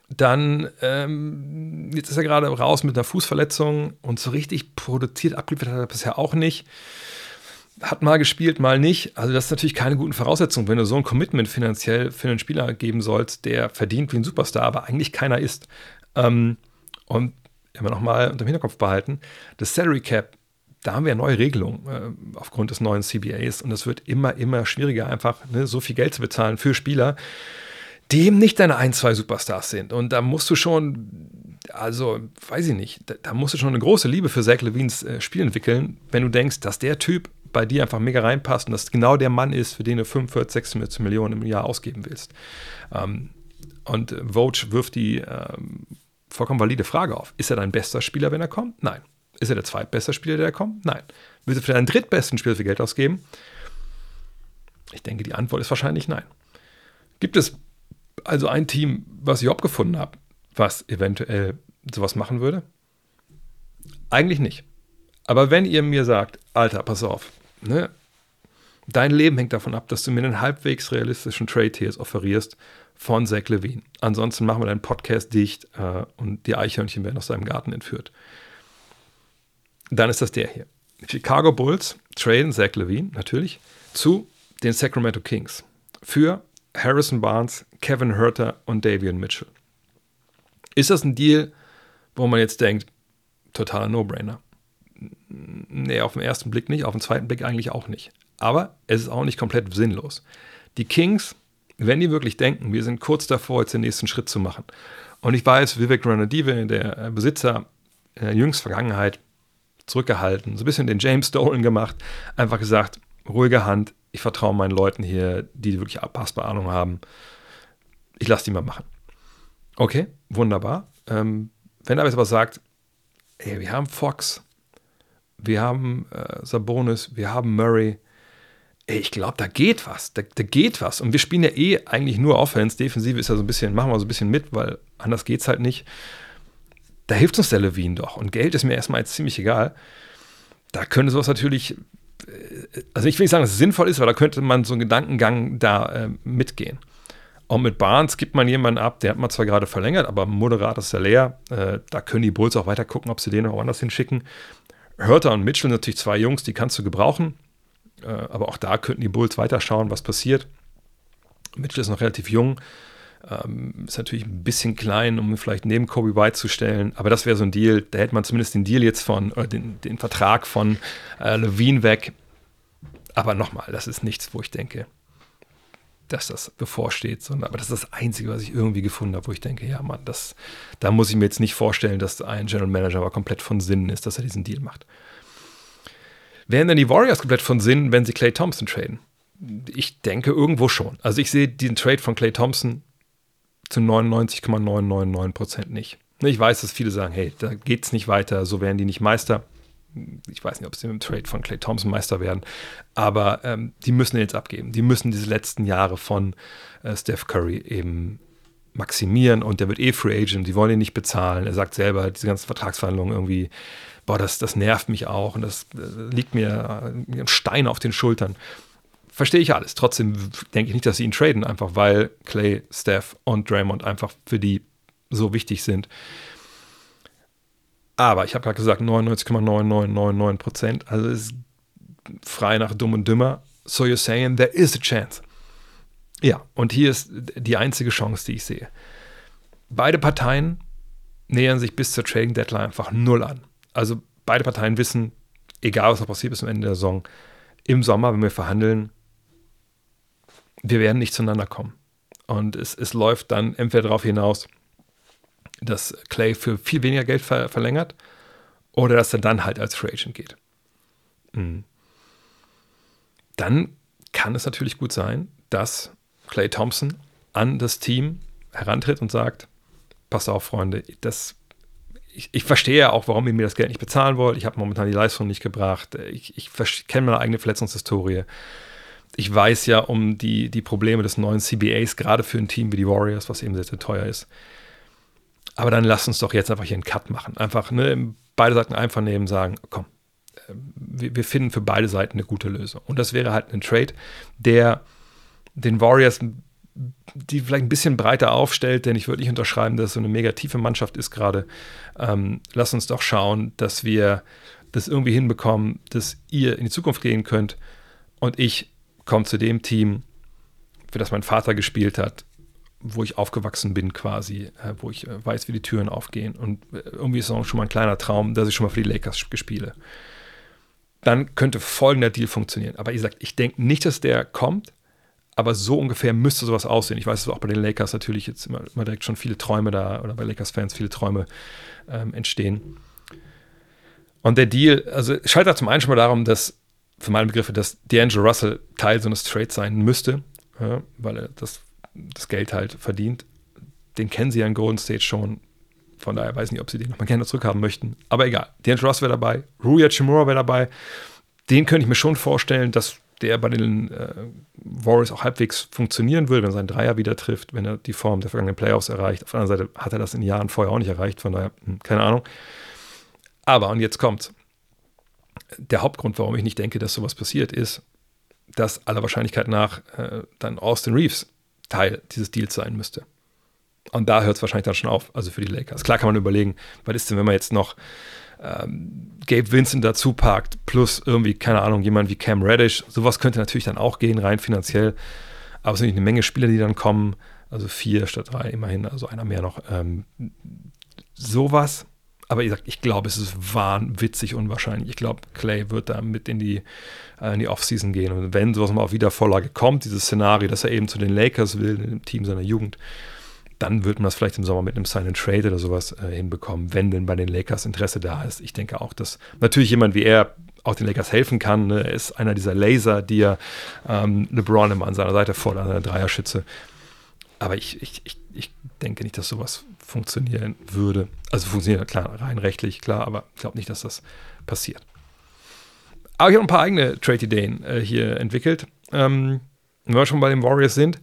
A: dann, ähm, jetzt ist er gerade raus mit einer Fußverletzung und so richtig produziert, abgeliefert hat er bisher auch nicht. Hat mal gespielt, mal nicht. Also, das ist natürlich keine guten Voraussetzungen, wenn du so ein Commitment finanziell für einen Spieler geben sollst, der verdient wie ein Superstar, aber eigentlich keiner ist. Ähm, und immer noch mal unter dem Hinterkopf behalten, das Salary Cap da haben wir neue Regelungen äh, aufgrund des neuen CBAs und es wird immer, immer schwieriger, einfach ne, so viel Geld zu bezahlen für Spieler, die eben nicht deine ein, zwei Superstars sind. Und da musst du schon also, weiß ich nicht, da, da musst du schon eine große Liebe für Zach Levines äh, Spiel entwickeln, wenn du denkst, dass der Typ bei dir einfach mega reinpasst und dass genau der Mann ist, für den du 45, 46 Millionen im Jahr ausgeben willst. Ähm, und äh, Vogue wirft die ähm, vollkommen valide Frage auf. Ist er dein bester Spieler, wenn er kommt? Nein. Ist er der zweitbeste Spieler, der kommt? Nein. Willst du für deinen drittbesten Spieler viel Geld ausgeben? Ich denke, die Antwort ist wahrscheinlich nein. Gibt es also ein Team, was ich abgefunden habe, was eventuell sowas machen würde? Eigentlich nicht. Aber wenn ihr mir sagt, Alter, pass auf, ne, dein Leben hängt davon ab, dass du mir einen halbwegs realistischen Trade hier offerierst von Zach Levine. Ansonsten machen wir deinen Podcast dicht äh, und die Eichhörnchen werden aus seinem Garten entführt. Dann ist das der hier. Chicago Bulls traden Zach Levine natürlich zu den Sacramento Kings für Harrison Barnes, Kevin Herter und Davian Mitchell. Ist das ein Deal, wo man jetzt denkt, totaler No-Brainer? Nee, auf den ersten Blick nicht, auf den zweiten Blick eigentlich auch nicht. Aber es ist auch nicht komplett sinnlos. Die Kings, wenn die wirklich denken, wir sind kurz davor, jetzt den nächsten Schritt zu machen. Und ich weiß, Vivek Ranadive, der Besitzer in der jüngsten Vergangenheit, zurückgehalten, so ein bisschen den James Dolan gemacht, einfach gesagt, ruhige Hand, ich vertraue meinen Leuten hier, die wirklich abpassbar Ahnung haben. Ich lasse die mal machen. Okay, wunderbar. Ähm, wenn er jetzt aber sagt, ey, wir haben Fox, wir haben äh, Sabonis, wir haben Murray, ey, ich glaube, da geht was, da, da, geht was. Und wir spielen ja eh eigentlich nur Offense, Defensive ist ja so ein bisschen, machen wir so ein bisschen mit, weil anders geht es halt nicht. Da hilft uns der Levine doch. Und Geld ist mir erstmal jetzt ziemlich egal. Da könnte sowas natürlich also ich will nicht sagen, dass es sinnvoll ist, aber da könnte man so einen Gedankengang da äh, mitgehen. Und mit Barnes gibt man jemanden ab, der hat man zwar gerade verlängert, aber moderat ist er leer. Äh, da können die Bulls auch weiter gucken, ob sie den noch woanders hinschicken. Hörter und Mitchell natürlich zwei Jungs, die kannst du gebrauchen. Äh, aber auch da könnten die Bulls weiter schauen, was passiert. Mitchell ist noch relativ jung. Ähm, ist natürlich ein bisschen klein, um vielleicht neben Kobe White zu stellen, aber das wäre so ein Deal, da hätte man zumindest den Deal jetzt von, oder den, den Vertrag von äh, Levine weg. Aber nochmal, das ist nichts, wo ich denke, dass das bevorsteht, sondern aber das ist das Einzige, was ich irgendwie gefunden habe, wo ich denke, ja, Mann, das, da muss ich mir jetzt nicht vorstellen, dass ein General Manager aber komplett von Sinnen ist, dass er diesen Deal macht. Wären denn die Warriors komplett von Sinnen, wenn sie Clay Thompson traden? Ich denke irgendwo schon. Also ich sehe den Trade von Clay Thompson zu 99,999 Prozent nicht. Ich weiß, dass viele sagen, hey, da geht es nicht weiter, so werden die nicht Meister. Ich weiß nicht, ob sie mit dem Trade von Clay Thompson Meister werden, aber ähm, die müssen jetzt abgeben. Die müssen diese letzten Jahre von äh, Steph Curry eben maximieren und der wird eh Free Agent, die wollen ihn nicht bezahlen. Er sagt selber, diese ganzen Vertragsverhandlungen irgendwie, boah, das, das nervt mich auch und das äh, liegt mir äh, ein Stein auf den Schultern. Verstehe ich alles. Trotzdem denke ich nicht, dass sie ihn traden, einfach weil Clay, Steph und Draymond einfach für die so wichtig sind. Aber ich habe gerade gesagt, 99,9999 Prozent. Also ist frei nach dumm und dümmer. So you're saying there is a chance. Ja, und hier ist die einzige Chance, die ich sehe. Beide Parteien nähern sich bis zur Trading Deadline einfach null an. Also beide Parteien wissen, egal was noch passiert bis zum Ende der Saison, im Sommer, wenn wir verhandeln, wir werden nicht zueinander kommen. Und es, es läuft dann entweder darauf hinaus, dass Clay für viel weniger Geld ver verlängert oder dass er dann halt als Free Agent geht. Mhm. Dann kann es natürlich gut sein, dass Clay Thompson an das Team herantritt und sagt, pass auf, Freunde, das, ich, ich verstehe ja auch, warum ihr mir das Geld nicht bezahlen wollt. Ich habe momentan die Leistung nicht gebracht. Ich, ich kenne meine eigene Verletzungshistorie ich weiß ja um die, die Probleme des neuen CBAs, gerade für ein Team wie die Warriors, was eben sehr, sehr teuer ist. Aber dann lass uns doch jetzt einfach hier einen Cut machen. Einfach ne, beide Seiten einvernehmen, sagen, komm, äh, wir, wir finden für beide Seiten eine gute Lösung. Und das wäre halt ein Trade, der den Warriors die vielleicht ein bisschen breiter aufstellt, denn ich würde nicht unterschreiben, dass es so eine mega tiefe Mannschaft ist gerade. Ähm, lass uns doch schauen, dass wir das irgendwie hinbekommen, dass ihr in die Zukunft gehen könnt und ich komme zu dem Team, für das mein Vater gespielt hat, wo ich aufgewachsen bin quasi, äh, wo ich äh, weiß, wie die Türen aufgehen. Und äh, irgendwie ist es auch schon mal ein kleiner Traum, dass ich schon mal für die Lakers gespiele. Dann könnte folgender Deal funktionieren. Aber ihr sagt, ich denke nicht, dass der kommt, aber so ungefähr müsste sowas aussehen. Ich weiß, dass auch bei den Lakers natürlich jetzt immer, immer direkt schon viele Träume da oder bei Lakers-Fans viele Träume ähm, entstehen. Und der Deal, also scheitert zum einen schon mal darum, dass für meine Begriffe, dass D'Angelo Russell Teil so eines Trades sein müsste, ja, weil er das, das Geld halt verdient. Den kennen sie ja in Golden State schon. Von daher weiß ich nicht, ob sie den nochmal gerne zurückhaben möchten. Aber egal. D'Angelo Russell wäre dabei. Ruya Chimura wäre dabei. Den könnte ich mir schon vorstellen, dass der bei den äh, Warriors auch halbwegs funktionieren würde, wenn er seinen Dreier wieder trifft, wenn er die Form der vergangenen Playoffs erreicht. Auf der anderen Seite hat er das in Jahren vorher auch nicht erreicht, von daher, hm, keine Ahnung. Aber, und jetzt kommt's der Hauptgrund, warum ich nicht denke, dass sowas passiert, ist, dass aller Wahrscheinlichkeit nach äh, dann Austin Reeves Teil dieses Deals sein müsste. Und da hört es wahrscheinlich dann schon auf, also für die Lakers. Klar kann man überlegen, was ist denn, wenn man jetzt noch ähm, Gabe Vincent dazu packt, plus irgendwie, keine Ahnung, jemand wie Cam Reddish. Sowas könnte natürlich dann auch gehen, rein finanziell. Aber es sind eine Menge Spieler, die dann kommen. Also vier statt drei, immerhin, also einer mehr noch. Ähm, sowas aber ich, ich glaube, es ist wahnwitzig unwahrscheinlich. Ich glaube, Clay wird da mit in die, äh, in die Offseason gehen. Und wenn sowas mal auf Wiedervorlage kommt, dieses Szenario, dass er eben zu den Lakers will, dem Team seiner Jugend, dann wird man das vielleicht im Sommer mit einem Sign and Trade oder sowas äh, hinbekommen, wenn denn bei den Lakers Interesse da ist. Ich denke auch, dass natürlich jemand wie er auch den Lakers helfen kann. Ne? Er ist einer dieser Laser, die er ähm, LeBron immer an seiner Seite fordert, an der Dreierschütze. Aber ich, ich, ich, ich denke nicht, dass sowas funktionieren würde. Also funktioniert klar, rein rechtlich, klar, aber ich glaube nicht, dass das passiert. Aber ich habe ein paar eigene Trade-Ideen äh, hier entwickelt. Ähm, wenn wir schon bei den Warriors sind,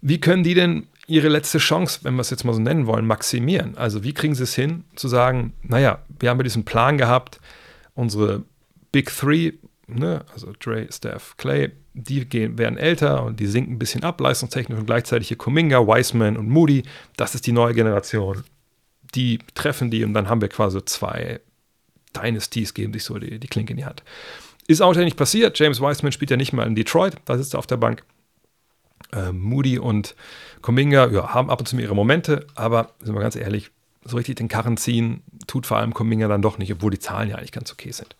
A: wie können die denn ihre letzte Chance, wenn wir es jetzt mal so nennen wollen, maximieren? Also wie kriegen sie es hin, zu sagen, naja, wir haben ja diesen Plan gehabt, unsere Big Three, ne, also Dre, Steph, Clay, die gehen, werden älter und die sinken ein bisschen ab, leistungstechnisch und gleichzeitig hier Kuminga, Wiseman und Moody, das ist die neue Generation. Die treffen die und dann haben wir quasi zwei Dynasties, geben sich so die, die Klinke in die Hand. Ist auch nicht passiert. James Wiseman spielt ja nicht mal in Detroit, da sitzt er auf der Bank. Äh, Moody und Kuminga ja, haben ab und zu ihre Momente, aber sind wir ganz ehrlich, so richtig den Karren ziehen tut vor allem Kuminga dann doch nicht, obwohl die Zahlen ja eigentlich ganz okay sind.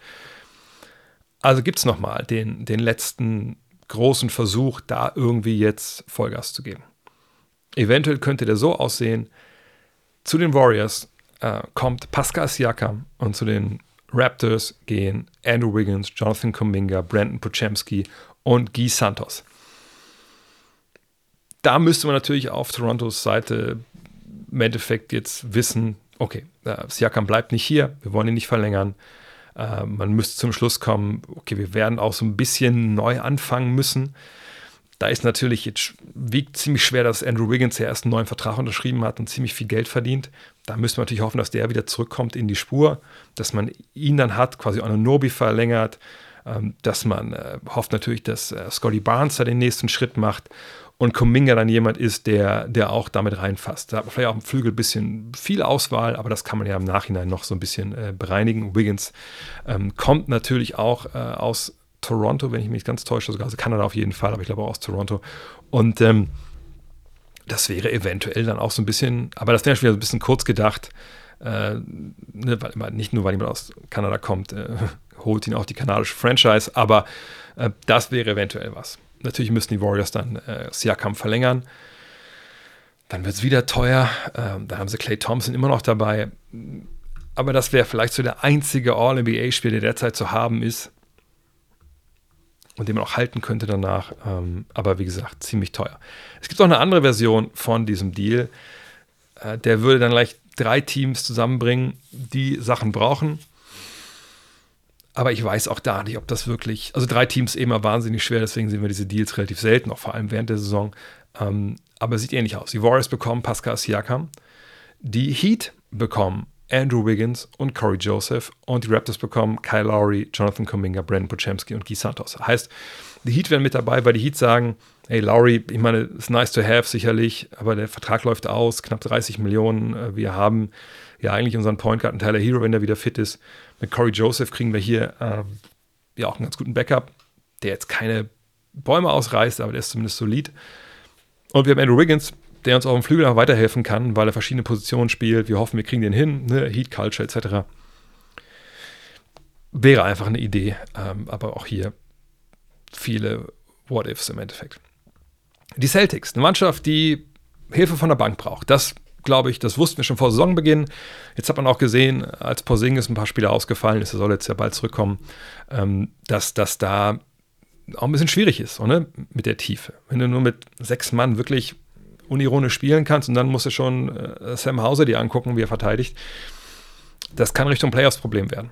A: Also gibt es nochmal den, den letzten großen Versuch, da irgendwie jetzt Vollgas zu geben. Eventuell könnte der so aussehen, zu den Warriors äh, kommt Pascal Siakam und zu den Raptors gehen Andrew Wiggins, Jonathan Kuminga, Brandon Pochemski und Guy Santos. Da müsste man natürlich auf Torontos Seite im Endeffekt jetzt wissen, okay, äh, Siakam bleibt nicht hier, wir wollen ihn nicht verlängern. Äh, man müsste zum Schluss kommen, okay, wir werden auch so ein bisschen neu anfangen müssen. Da ist natürlich jetzt wiegt ziemlich schwer, dass Andrew Wiggins ja erst einen neuen Vertrag unterschrieben hat und ziemlich viel Geld verdient. Da müssen wir natürlich hoffen, dass der wieder zurückkommt in die Spur, dass man ihn dann hat, quasi auch Nobi verlängert, ähm, dass man äh, hofft natürlich, dass äh, Scotty Barnes da den nächsten Schritt macht und Kuminga dann jemand ist, der, der auch damit reinfasst. Da hat man vielleicht auch im Flügel ein bisschen viel Auswahl, aber das kann man ja im Nachhinein noch so ein bisschen äh, bereinigen. Wiggins ähm, kommt natürlich auch äh, aus Toronto, wenn ich mich ganz täusche, sogar aus Kanada auf jeden Fall, aber ich glaube auch aus Toronto. Und ähm, das wäre eventuell dann auch so ein bisschen, aber das wäre schon wieder so ein bisschen kurz gedacht, äh, ne, weil, nicht nur, weil jemand aus Kanada kommt, äh, holt ihn auch die kanadische Franchise, aber äh, das wäre eventuell was. Natürlich müssen die Warriors dann äh, Siakam verlängern. Dann wird es wieder teuer. Ähm, da haben sie Clay Thompson immer noch dabei. Aber das wäre vielleicht so der einzige All-NBA-Spieler, der derzeit zu haben ist. Und den man auch halten könnte danach. Ähm, aber wie gesagt, ziemlich teuer. Es gibt auch eine andere Version von diesem Deal. Äh, der würde dann gleich drei Teams zusammenbringen, die Sachen brauchen aber ich weiß auch da nicht, ob das wirklich, also drei Teams immer wahnsinnig schwer, deswegen sehen wir diese Deals relativ selten, auch vor allem während der Saison. Ähm, aber sieht ähnlich aus. Die Warriors bekommen Pascal Siakam, die Heat bekommen Andrew Wiggins und Corey Joseph und die Raptors bekommen Kyle Lowry, Jonathan Kuminga, Brandon Pochemski und Guy Santos. Heißt, die Heat werden mit dabei, weil die Heat sagen, hey Lowry, ich meine, ist nice to have sicherlich, aber der Vertrag läuft aus, knapp 30 Millionen. Äh, wir haben ja eigentlich unseren Point Guard, Tyler Hero, wenn der wieder fit ist. Mit Corey Joseph kriegen wir hier ähm, ja auch einen ganz guten Backup, der jetzt keine Bäume ausreißt, aber der ist zumindest solid. Und wir haben Andrew Wiggins, der uns auf dem Flügel auch weiterhelfen kann, weil er verschiedene Positionen spielt. Wir hoffen, wir kriegen den hin, ne? Heat Culture etc. Wäre einfach eine Idee, ähm, aber auch hier viele What-Ifs im Endeffekt. Die Celtics, eine Mannschaft, die Hilfe von der Bank braucht. Das glaube ich, das wussten wir schon vor Saisonbeginn. Jetzt hat man auch gesehen, als Porzingis ein paar Spieler ausgefallen ist, er soll jetzt ja bald zurückkommen, ähm, dass das da auch ein bisschen schwierig ist, ne? mit der Tiefe. Wenn du nur mit sechs Mann wirklich unironisch spielen kannst und dann musst du schon äh, Sam Hauser dir angucken, wie er verteidigt, das kann Richtung Playoffs-Problem werden.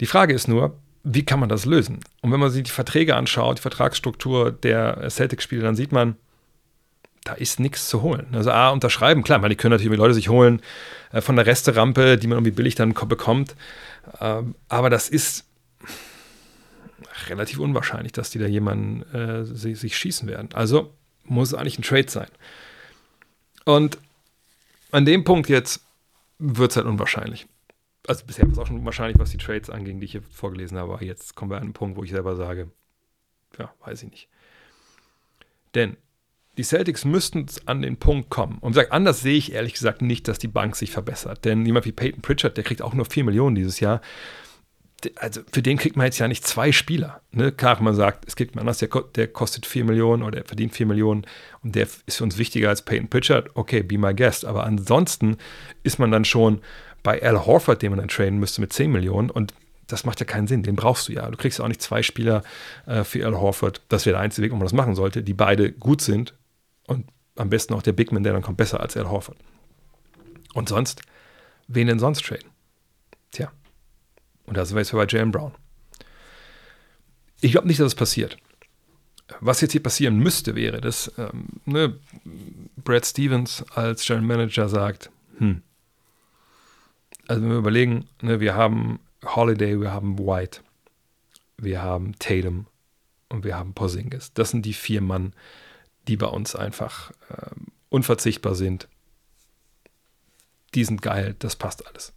A: Die Frage ist nur, wie kann man das lösen? Und wenn man sich die Verträge anschaut, die Vertragsstruktur der Celtics-Spieler, dann sieht man, da ist nichts zu holen. Also A, unterschreiben, klar, man, die können natürlich Leute sich holen äh, von der Resterampe, die man irgendwie billig dann bekommt. Ähm, aber das ist relativ unwahrscheinlich, dass die da jemanden äh, sich, sich schießen werden. Also muss es eigentlich ein Trade sein. Und an dem Punkt jetzt wird es halt unwahrscheinlich. Also bisher war es auch schon unwahrscheinlich, was die Trades anging, die ich hier vorgelesen habe. Aber jetzt kommen wir an einen Punkt, wo ich selber sage, ja, weiß ich nicht. Denn die Celtics müssten an den Punkt kommen. Und sagt, anders sehe ich ehrlich gesagt nicht, dass die Bank sich verbessert. Denn jemand wie Peyton Pritchard, der kriegt auch nur 4 Millionen dieses Jahr. Also für den kriegt man jetzt ja nicht zwei Spieler. Ne? Klar, man sagt, es gibt einen anders, der, der kostet 4 Millionen oder der verdient 4 Millionen und der ist für uns wichtiger als Peyton Pritchard. Okay, be my guest. Aber ansonsten ist man dann schon bei Al Horford, den man dann trainen müsste mit 10 Millionen und das macht ja keinen Sinn. Den brauchst du ja. Du kriegst ja auch nicht zwei Spieler äh, für Al Horford. Das wäre der einzige Weg, wo man das machen sollte, die beide gut sind und am besten auch der Bigman, der dann kommt, besser als Al Horford. Und sonst, wen denn sonst traden? Tja. Und da sind wir jetzt bei Jalen Brown. Ich glaube nicht, dass es das passiert. Was jetzt hier passieren müsste, wäre, dass ähm, ne, Brad Stevens als General Manager sagt, hm, also wenn wir überlegen, ne, wir haben Holiday, wir haben White, wir haben Tatum und wir haben Porzingis. Das sind die vier Mann, die bei uns einfach äh, unverzichtbar sind. Die sind geil, das passt alles.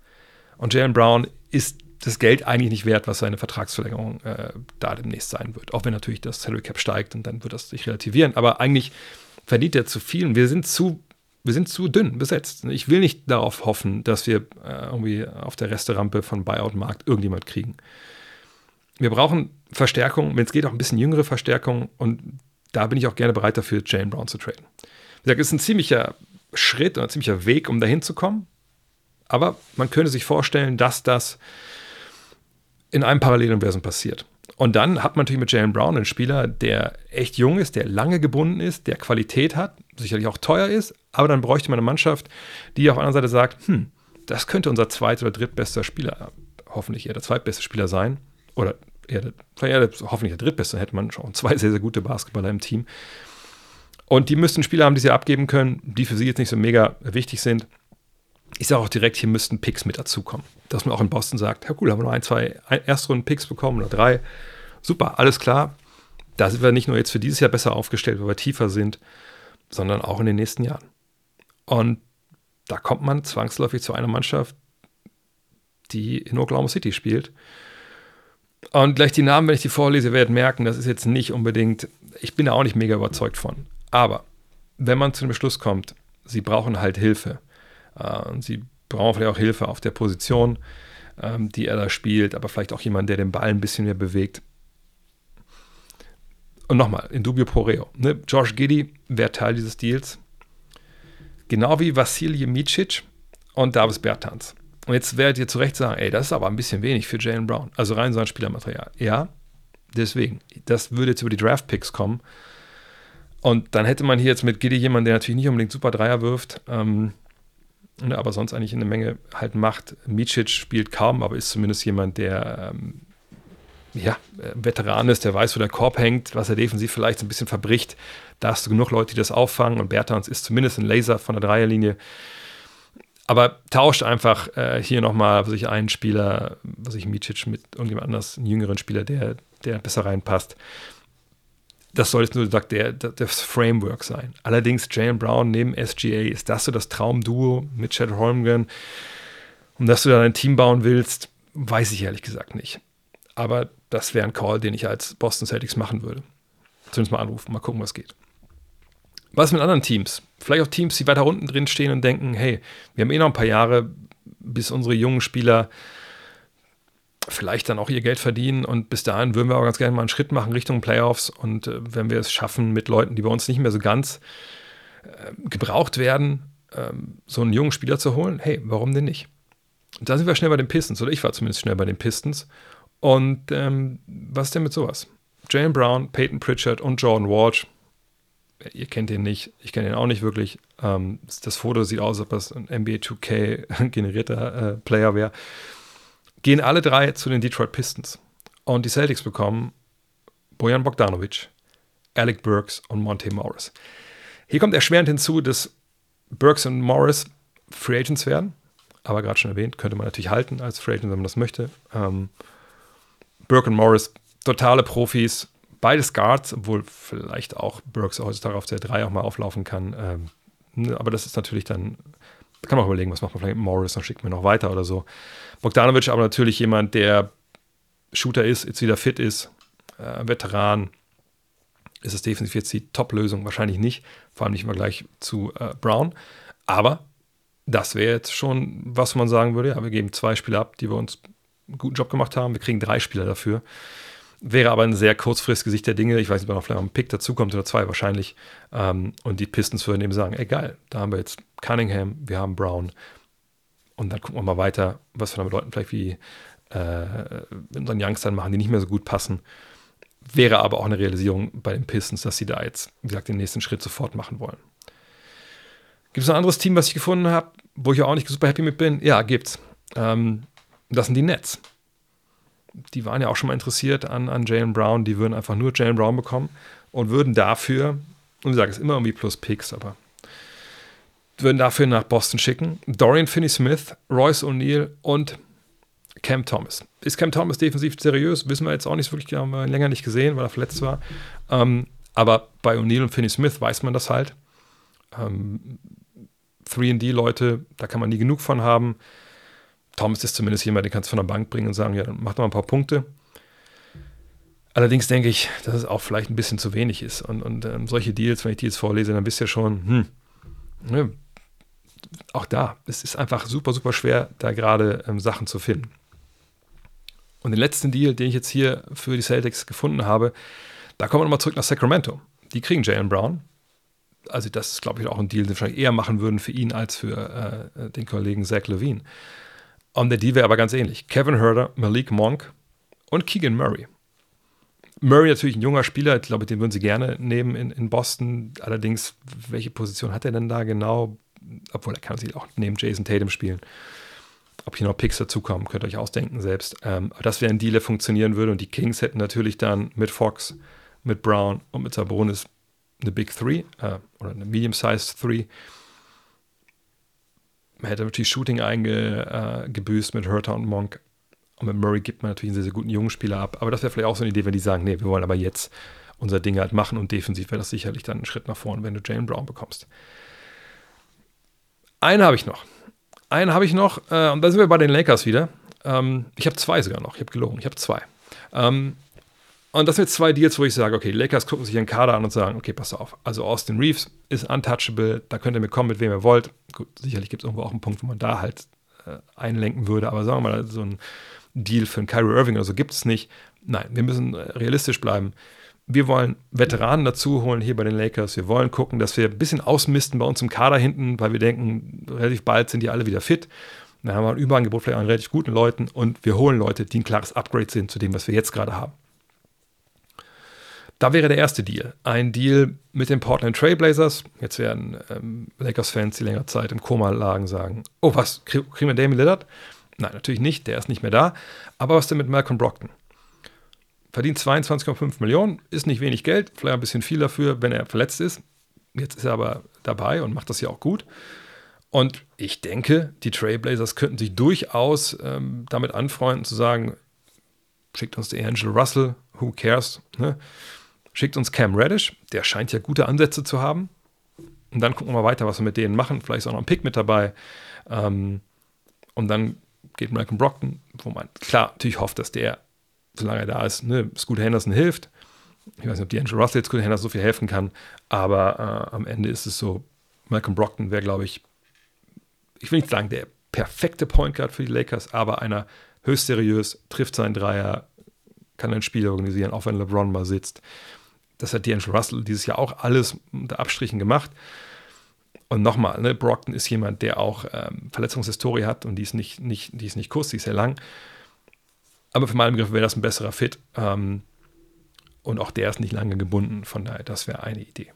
A: Und Jalen Brown ist das Geld eigentlich nicht wert, was seine Vertragsverlängerung äh, da demnächst sein wird. Auch wenn natürlich das Salary Cap steigt und dann wird das sich relativieren. Aber eigentlich verdient er zu viel wir sind zu, wir sind zu dünn besetzt. Ich will nicht darauf hoffen, dass wir äh, irgendwie auf der Resterampe von Buyout-Markt irgendjemand kriegen. Wir brauchen Verstärkung, wenn es geht, auch ein bisschen jüngere Verstärkung und da bin ich auch gerne bereit dafür, Jalen Brown zu traden. Wie gesagt, es ist ein ziemlicher Schritt und ein ziemlicher Weg, um dahin zu kommen. Aber man könnte sich vorstellen, dass das in einem Paralleluniversum passiert. Und dann hat man natürlich mit Jalen Brown einen Spieler, der echt jung ist, der lange gebunden ist, der Qualität hat, sicherlich auch teuer ist, aber dann bräuchte man eine Mannschaft, die auf der anderen Seite sagt, hm, das könnte unser zweit- oder drittbester Spieler, hoffentlich eher der zweitbeste Spieler sein, oder eher, vielleicht eher, hoffentlich der drittbeste, dann hätte man schon zwei sehr, sehr gute Basketballer im Team. Und die müssten Spieler haben, die sie abgeben können, die für sie jetzt nicht so mega wichtig sind. Ich sage auch direkt, hier müssten Picks mit dazukommen. Dass man auch in Boston sagt, ja cool, haben wir noch ein, zwei Erstrunden-Picks bekommen oder drei. Super, alles klar. Da sind wir nicht nur jetzt für dieses Jahr besser aufgestellt, weil wir tiefer sind, sondern auch in den nächsten Jahren. Und da kommt man zwangsläufig zu einer Mannschaft, die in Oklahoma City spielt und gleich die Namen, wenn ich die vorlese, werdet merken, das ist jetzt nicht unbedingt, ich bin da auch nicht mega überzeugt von. Aber wenn man zu dem Beschluss kommt, sie brauchen halt Hilfe. Äh, sie brauchen vielleicht auch Hilfe auf der Position, ähm, die er da spielt, aber vielleicht auch jemand, der den Ball ein bisschen mehr bewegt. Und nochmal, in dubio pro reo. Ne? Josh Giddy wäre Teil dieses Deals. Genau wie Vasilij Micic und Davis Bertans. Und jetzt werdet ihr zu Recht sagen, ey, das ist aber ein bisschen wenig für Jalen Brown. Also rein so ein Spielermaterial. Ja, deswegen. Das würde jetzt über die Draft-Picks kommen. Und dann hätte man hier jetzt mit Giddy jemanden, der natürlich nicht unbedingt super Dreier wirft, ähm, ne, aber sonst eigentlich eine Menge halt macht. Micic spielt kaum, aber ist zumindest jemand, der ähm, ja, Veteran ist, der weiß, wo der Korb hängt, was er defensiv vielleicht ein bisschen verbricht. Da hast du genug Leute, die das auffangen und Bertans ist zumindest ein Laser von der Dreierlinie. Aber tauscht einfach äh, hier nochmal sich einen Spieler, was ich Micic mit irgendjemand anders, einen jüngeren Spieler, der, der besser reinpasst. Das soll jetzt nur sagt, der, der, das Framework sein. Allerdings Jalen Brown neben SGA, ist das so das Traumduo mit Chad Holmgren? Und dass du da ein Team bauen willst, weiß ich ehrlich gesagt nicht. Aber das wäre ein Call, den ich als Boston Celtics machen würde. Zumindest mal anrufen, mal gucken, was geht. Was mit anderen Teams? Vielleicht auch Teams, die weiter unten drin stehen und denken, hey, wir haben eh noch ein paar Jahre, bis unsere jungen Spieler vielleicht dann auch ihr Geld verdienen und bis dahin würden wir auch ganz gerne mal einen Schritt machen Richtung Playoffs und äh, wenn wir es schaffen mit Leuten, die bei uns nicht mehr so ganz äh, gebraucht werden, ähm, so einen jungen Spieler zu holen, hey, warum denn nicht? Und da sind wir schnell bei den Pistons, oder ich war zumindest schnell bei den Pistons. Und ähm, was denn mit sowas? Jalen Brown, Peyton Pritchard und Jordan Walsh. Ihr kennt ihn nicht, ich kenne ihn auch nicht wirklich. Ähm, das Foto sieht aus, als ob das ein NBA 2K generierter äh, Player wäre. Gehen alle drei zu den Detroit Pistons. Und die Celtics bekommen Bojan Bogdanovic, Alec Burks und Monte Morris. Hier kommt erschwerend hinzu, dass Burks und Morris Free Agents werden. Aber gerade schon erwähnt, könnte man natürlich halten als Free Agent, wenn man das möchte. Ähm, Burke und Morris, totale Profis, beides Guards, obwohl vielleicht auch Burks heutzutage auf der 3 auch mal auflaufen kann. Ähm, ne, aber das ist natürlich dann, da kann man auch überlegen, was macht man vielleicht mit Morris, dann schickt man noch weiter oder so. Bogdanovic aber natürlich jemand, der Shooter ist, jetzt wieder fit ist, äh, Veteran. Ist es definitiv jetzt die Top-Lösung? Wahrscheinlich nicht, vor allem nicht im Vergleich zu äh, Brown. Aber das wäre jetzt schon, was man sagen würde, ja, wir geben zwei Spieler ab, die wir uns einen guten Job gemacht haben. Wir kriegen drei Spieler dafür. Wäre aber ein sehr kurzfristiges Gesicht der Dinge. Ich weiß nicht, ob noch vielleicht noch ein Pick dazukommt oder zwei wahrscheinlich. Ähm, und die Pistons würden eben sagen, egal, da haben wir jetzt Cunningham, wir haben Brown. Und dann gucken wir mal weiter, was wir dann mit Leuten vielleicht wie äh, unseren Youngstern machen, die nicht mehr so gut passen. Wäre aber auch eine Realisierung bei den Pistons, dass sie da jetzt, wie gesagt, den nächsten Schritt sofort machen wollen. Gibt es ein anderes Team, was ich gefunden habe, wo ich auch nicht super happy mit bin? Ja, gibt's. Ähm, das sind die Nets. Die waren ja auch schon mal interessiert an, an Jalen Brown. Die würden einfach nur Jalen Brown bekommen und würden dafür, und ich sage es immer irgendwie plus Picks, aber würden dafür nach Boston schicken. Dorian Finney-Smith, Royce O'Neill und Cam Thomas. Ist Cam Thomas defensiv seriös? Wissen wir jetzt auch nicht wirklich, haben wir länger nicht gesehen, weil er verletzt war. Ähm, aber bei O'Neill und Finney-Smith weiß man das halt. Ähm, 3D-Leute, da kann man nie genug von haben. Thomas ist zumindest jemand, den kannst du von der Bank bringen und sagen, ja, dann mach doch mal ein paar Punkte. Allerdings denke ich, dass es auch vielleicht ein bisschen zu wenig ist. Und, und ähm, solche Deals, wenn ich die jetzt vorlese, dann wisst ihr schon, hm, ne, auch da, es ist einfach super, super schwer, da gerade ähm, Sachen zu finden. Und den letzten Deal, den ich jetzt hier für die Celtics gefunden habe, da kommen wir nochmal zurück nach Sacramento. Die kriegen Jalen Brown, also das ist, glaube ich, auch ein Deal, den wir wahrscheinlich eher machen würden für ihn als für äh, den Kollegen Zach Levine. Und der Deal wäre aber ganz ähnlich. Kevin Herder, Malik Monk und Keegan Murray. Murray natürlich ein junger Spieler, ich glaube, den würden sie gerne nehmen in, in Boston. Allerdings, welche Position hat er denn da genau? Obwohl, er kann sich auch neben Jason Tatum spielen. Ob hier noch Picks dazukommen, könnt ihr euch ausdenken selbst. Ähm, das wäre ein Deal, der funktionieren würde. Und die Kings hätten natürlich dann mit Fox, mit Brown und mit Sabonis eine Big Three äh, oder eine Medium-Sized Three. Man hätte natürlich Shooting eingebüßt äh, mit Hertha und Monk. Und mit Murray gibt man natürlich einen sehr, sehr guten jungen Spieler ab. Aber das wäre vielleicht auch so eine Idee, wenn die sagen, nee, wir wollen aber jetzt unser Ding halt machen und defensiv wäre das sicherlich dann ein Schritt nach vorne, wenn du Jalen Brown bekommst. Einen habe ich noch. Einen habe ich noch, äh, und da sind wir bei den Lakers wieder. Ähm, ich habe zwei sogar noch, ich habe gelogen, ich habe zwei. Ähm, und das sind jetzt zwei Deals, wo ich sage, okay, Lakers gucken sich ihren Kader an und sagen, okay, pass auf. Also Austin Reeves ist untouchable, da könnt ihr mir kommen, mit wem ihr wollt. Gut, sicherlich gibt es irgendwo auch einen Punkt, wo man da halt äh, einlenken würde, aber sagen wir mal, so ein Deal für einen Kyrie Irving oder so gibt es nicht. Nein, wir müssen äh, realistisch bleiben. Wir wollen Veteranen dazu holen hier bei den Lakers. Wir wollen gucken, dass wir ein bisschen ausmisten bei uns im Kader hinten, weil wir denken, relativ bald sind die alle wieder fit. Dann haben wir ein Überangebot vielleicht an relativ guten Leuten und wir holen Leute, die ein klares Upgrade sind zu dem, was wir jetzt gerade haben. Da wäre der erste Deal. Ein Deal mit den Portland Trailblazers. Jetzt werden ähm, Lakers-Fans, die längere Zeit im Koma lagen, sagen: Oh, was? Kriegen wir Damien Lillard? Nein, natürlich nicht. Der ist nicht mehr da. Aber was denn mit Malcolm Brockton? Verdient 22,5 Millionen, ist nicht wenig Geld, vielleicht ein bisschen viel dafür, wenn er verletzt ist. Jetzt ist er aber dabei und macht das ja auch gut. Und ich denke, die Trailblazers könnten sich durchaus ähm, damit anfreunden, zu sagen: Schickt uns der Angelo Russell, who cares? Ne? Schickt uns Cam Reddish, der scheint ja gute Ansätze zu haben. Und dann gucken wir mal weiter, was wir mit denen machen. Vielleicht ist auch noch ein Pick mit dabei. Ähm, und dann geht Malcolm Brockton, wo man klar natürlich hofft, dass der, solange er da ist, ne, Scoot Henderson hilft. Ich weiß nicht, ob die Angel Russell jetzt Scoot Henderson so viel helfen kann, aber äh, am Ende ist es so, Malcolm Brockton wäre, glaube ich, ich will nicht sagen, der perfekte Point Guard für die Lakers, aber einer, höchst seriös, trifft seinen Dreier, kann ein Spiel organisieren, auch wenn LeBron mal sitzt. Das hat D'Angelo Russell dieses Jahr auch alles unter Abstrichen gemacht. Und nochmal, ne, Brockton ist jemand, der auch ähm, Verletzungshistorie hat und die ist nicht, nicht, die ist nicht kurz, die ist sehr lang. Aber für meinen Begriff wäre das ein besserer Fit. Ähm, und auch der ist nicht lange gebunden, von daher, das wäre eine Idee.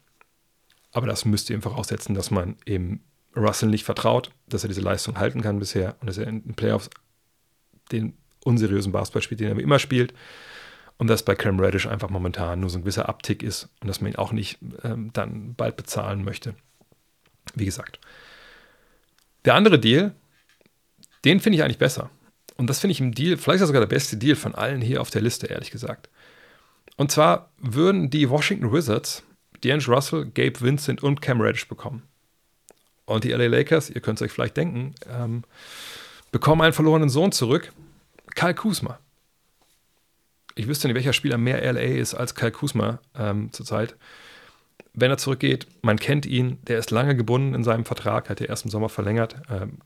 A: Aber das müsste eben voraussetzen, dass man eben Russell nicht vertraut, dass er diese Leistung halten kann bisher und dass er in den Playoffs den unseriösen Basketball spielt, den er immer spielt. Und dass bei Cam Reddish einfach momentan nur so ein gewisser Abtick ist und dass man ihn auch nicht ähm, dann bald bezahlen möchte. Wie gesagt. Der andere Deal, den finde ich eigentlich besser. Und das finde ich im Deal, vielleicht ist das sogar der beste Deal von allen hier auf der Liste, ehrlich gesagt. Und zwar würden die Washington Wizards D'Angelo Russell, Gabe Vincent und Cam Reddish bekommen. Und die LA Lakers, ihr könnt es euch vielleicht denken, ähm, bekommen einen verlorenen Sohn zurück, Kyle Kuzma. Ich wüsste nicht, welcher Spieler mehr LA ist als Kyle Kuzma ähm, zurzeit. Wenn er zurückgeht, man kennt ihn, der ist lange gebunden in seinem Vertrag, hat er erst im Sommer verlängert, ähm,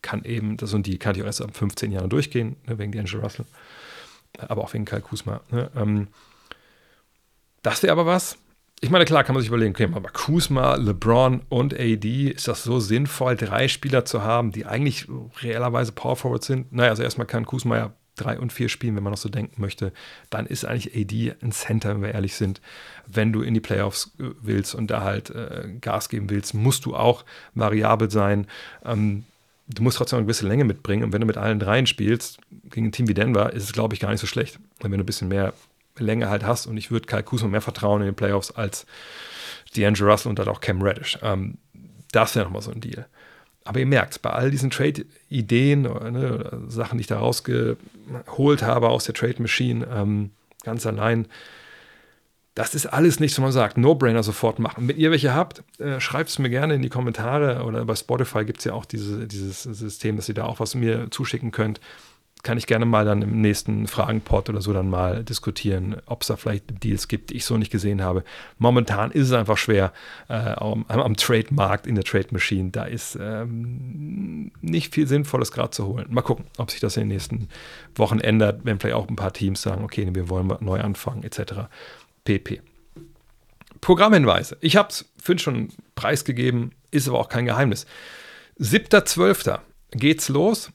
A: kann eben, das und die kann ich auch erst ab 15 Jahren durchgehen, ne, wegen D'Angelo Russell, aber auch wegen Kyle Kuzma. Ne, ähm, das wäre aber was, ich meine, klar kann man sich überlegen, okay, aber Kuzma, LeBron und AD, ist das so sinnvoll, drei Spieler zu haben, die eigentlich reellerweise Power Forward sind? Naja, also erstmal kann Kuzma ja drei und vier spielen, wenn man noch so denken möchte. Dann ist eigentlich AD ein Center, wenn wir ehrlich sind. Wenn du in die Playoffs äh, willst und da halt äh, Gas geben willst, musst du auch variabel sein. Ähm, du musst trotzdem eine gewisse Länge mitbringen. Und wenn du mit allen dreien spielst, gegen ein Team wie Denver, ist es, glaube ich, gar nicht so schlecht. Wenn du ein bisschen mehr Länge halt hast. Und ich würde Kyle Kuzma mehr vertrauen in den Playoffs als D'Angelo Russell und dann auch Cam Reddish. Ähm, das wäre nochmal so ein Deal. Aber ihr merkt, bei all diesen Trade-Ideen, ne, Sachen, die ich da rausgeholt habe aus der Trade-Machine, ähm, ganz allein, das ist alles nichts, wo man sagt, No-Brainer sofort machen. Wenn ihr welche habt, äh, schreibt es mir gerne in die Kommentare oder bei Spotify gibt es ja auch diese, dieses System, dass ihr da auch was mir zuschicken könnt kann ich gerne mal dann im nächsten Fragenpod oder so dann mal diskutieren, ob es da vielleicht Deals gibt, die ich so nicht gesehen habe. Momentan ist es einfach schwer äh, am, am Trade-Markt, in der Trade-Machine. Da ist ähm, nicht viel Sinnvolles gerade zu holen. Mal gucken, ob sich das in den nächsten Wochen ändert, wenn vielleicht auch ein paar Teams sagen, okay, wir wollen neu anfangen, etc. pp. Programmhinweise. Ich habe es vorhin schon preisgegeben, ist aber auch kein Geheimnis. 7.12. geht's los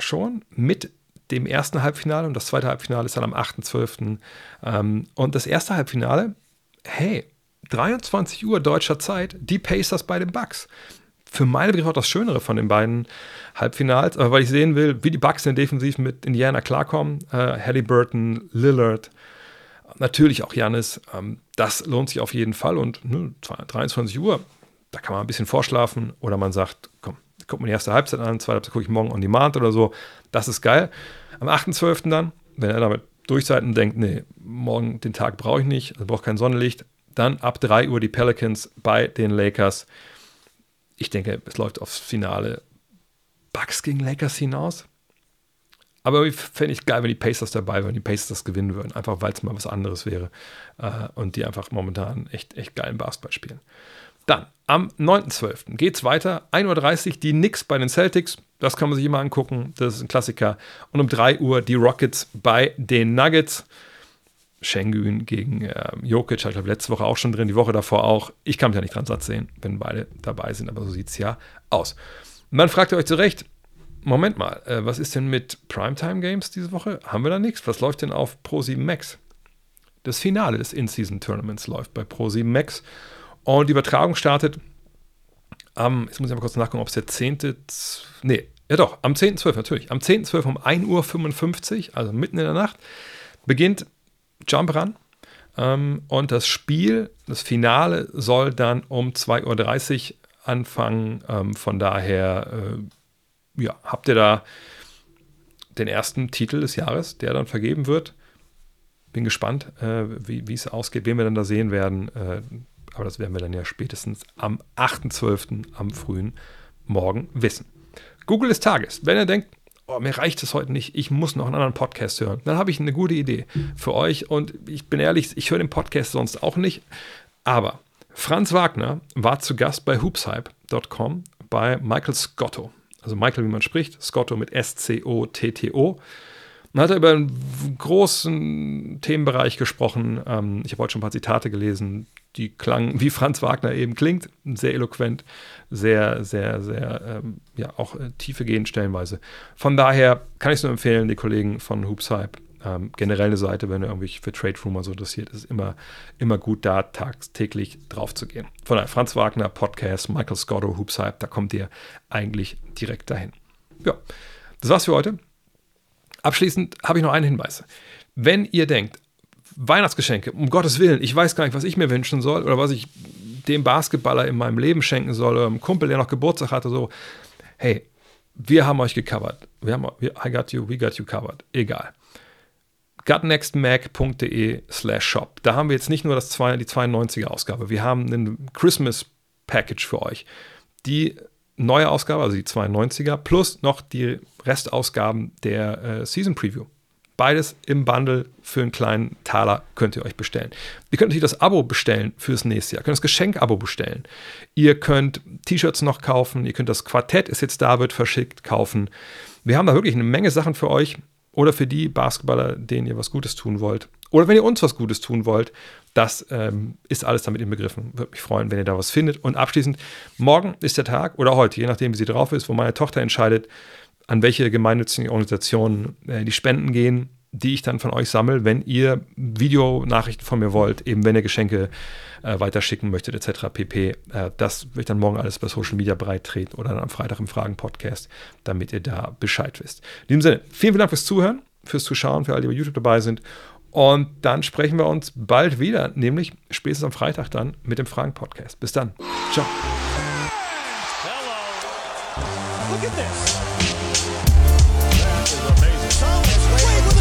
A: schon mit dem ersten Halbfinale und das zweite Halbfinale ist dann am 8.12. Ähm, und das erste Halbfinale, hey, 23 Uhr deutscher Zeit, die Pacers bei den Bucks. Für meine Begriffe auch das Schönere von den beiden Halbfinals, aber weil ich sehen will, wie die Bucks in defensiv mit Indiana klarkommen. Äh, Halliburton, Lillard, natürlich auch Janis. Ähm, das lohnt sich auf jeden Fall und ne, 23 Uhr, da kann man ein bisschen vorschlafen oder man sagt, gucke mir die erste Halbzeit an, zweite Halbzeit gucke ich morgen on demand oder so. Das ist geil. Am 8.12. dann, wenn er damit durch und denkt, nee, morgen den Tag brauche ich nicht, also brauche kein Sonnenlicht, dann ab 3 Uhr die Pelicans bei den Lakers. Ich denke, es läuft aufs Finale Bucks gegen Lakers hinaus. Aber fände ich geil, wenn die Pacers dabei wären, die Pacers das gewinnen würden, einfach weil es mal was anderes wäre äh, und die einfach momentan echt, echt geilen Basketball spielen. Dann am 9.12. geht es weiter. 1.30 Uhr die Knicks bei den Celtics. Das kann man sich immer angucken. Das ist ein Klassiker. Und um 3 Uhr die Rockets bei den Nuggets. Schengen gegen äh, Jokic, ich glaube letzte Woche auch schon drin, die Woche davor auch. Ich kann mich ja nicht dran satt sehen, wenn beide dabei sind, aber so sieht es ja aus. Und dann fragt ihr euch zurecht, Moment mal, äh, was ist denn mit Primetime Games diese Woche? Haben wir da nichts? Was läuft denn auf Pro7 Max? Das Finale des In-Season Tournaments läuft bei Pro7 Max und die Übertragung startet am, jetzt muss ich mal kurz nachgucken, ob es der 10. Nee, ja doch, am 10.12. natürlich. Am 10.12. um 1.55 Uhr, also mitten in der Nacht, beginnt Jump Run. Ähm, und das Spiel, das Finale, soll dann um 2.30 Uhr anfangen. Ähm, von daher, äh, ja, habt ihr da den ersten Titel des Jahres, der dann vergeben wird. Bin gespannt, äh, wie es ausgeht, wen wir dann da sehen werden. Äh, aber das werden wir dann ja spätestens am 8.12. am frühen Morgen wissen. Google des Tages. Wenn ihr denkt, oh, mir reicht es heute nicht, ich muss noch einen anderen Podcast hören, dann habe ich eine gute Idee für euch. Und ich bin ehrlich, ich höre den Podcast sonst auch nicht. Aber Franz Wagner war zu Gast bei hoopshype.com bei Michael Scotto. also Michael, wie man spricht, Scotto mit S-C-O-T-T-O. Man hat über einen großen Themenbereich gesprochen. Ähm, ich habe heute schon ein paar Zitate gelesen, die klangen, wie Franz Wagner eben klingt, sehr eloquent, sehr, sehr, sehr, ähm, ja, auch äh, tiefe gehen stellenweise. Von daher kann ich es nur empfehlen, die Kollegen von Hoopshype, ähm, generell eine Seite, wenn ihr irgendwie für Trade Rumor so interessiert, ist immer, immer gut da tagtäglich drauf zu gehen. Von daher Franz Wagner, Podcast, Michael Scotto, Hoopshype, da kommt ihr eigentlich direkt dahin. Ja, das war's für heute. Abschließend habe ich noch einen Hinweis. Wenn ihr denkt, Weihnachtsgeschenke, um Gottes Willen, ich weiß gar nicht, was ich mir wünschen soll oder was ich dem Basketballer in meinem Leben schenken soll oder einem Kumpel, der noch Geburtstag hatte, so, hey, wir haben euch gecovert. Wir haben, I got you, we got you covered. Egal. gutnextmac.de slash shop. Da haben wir jetzt nicht nur das zwei, die 92er Ausgabe, wir haben ein Christmas Package für euch. Die neue Ausgabe, also die 92er, plus noch die Restausgaben der äh, Season Preview. Beides im Bundle für einen kleinen Taler könnt ihr euch bestellen. Ihr könnt natürlich das Abo bestellen fürs nächste Jahr. Ihr könnt das Geschenk-Abo bestellen. Ihr könnt T-Shirts noch kaufen. Ihr könnt das Quartett, ist jetzt da, wird verschickt, kaufen. Wir haben da wirklich eine Menge Sachen für euch oder für die Basketballer, denen ihr was Gutes tun wollt. Oder wenn ihr uns was Gutes tun wollt, das ähm, ist alles damit inbegriffen. Würde mich freuen, wenn ihr da was findet. Und abschließend, morgen ist der Tag oder heute, je nachdem, wie sie drauf ist, wo meine Tochter entscheidet, an welche gemeinnützigen Organisationen äh, die Spenden gehen, die ich dann von euch sammle, wenn ihr Videonachrichten von mir wollt, eben wenn ihr Geschenke äh, weiterschicken möchtet, etc. pp. Äh, das wird dann morgen alles bei Social Media bereittreten oder dann am Freitag im Fragen-Podcast, damit ihr da Bescheid wisst. In diesem Sinne, vielen, vielen Dank fürs Zuhören, fürs Zuschauen, für alle, die bei YouTube dabei sind. Und dann sprechen wir uns bald wieder, nämlich spätestens am Freitag dann mit dem Fragen-Podcast. Bis dann. Ciao.
B: Hello. Look at this.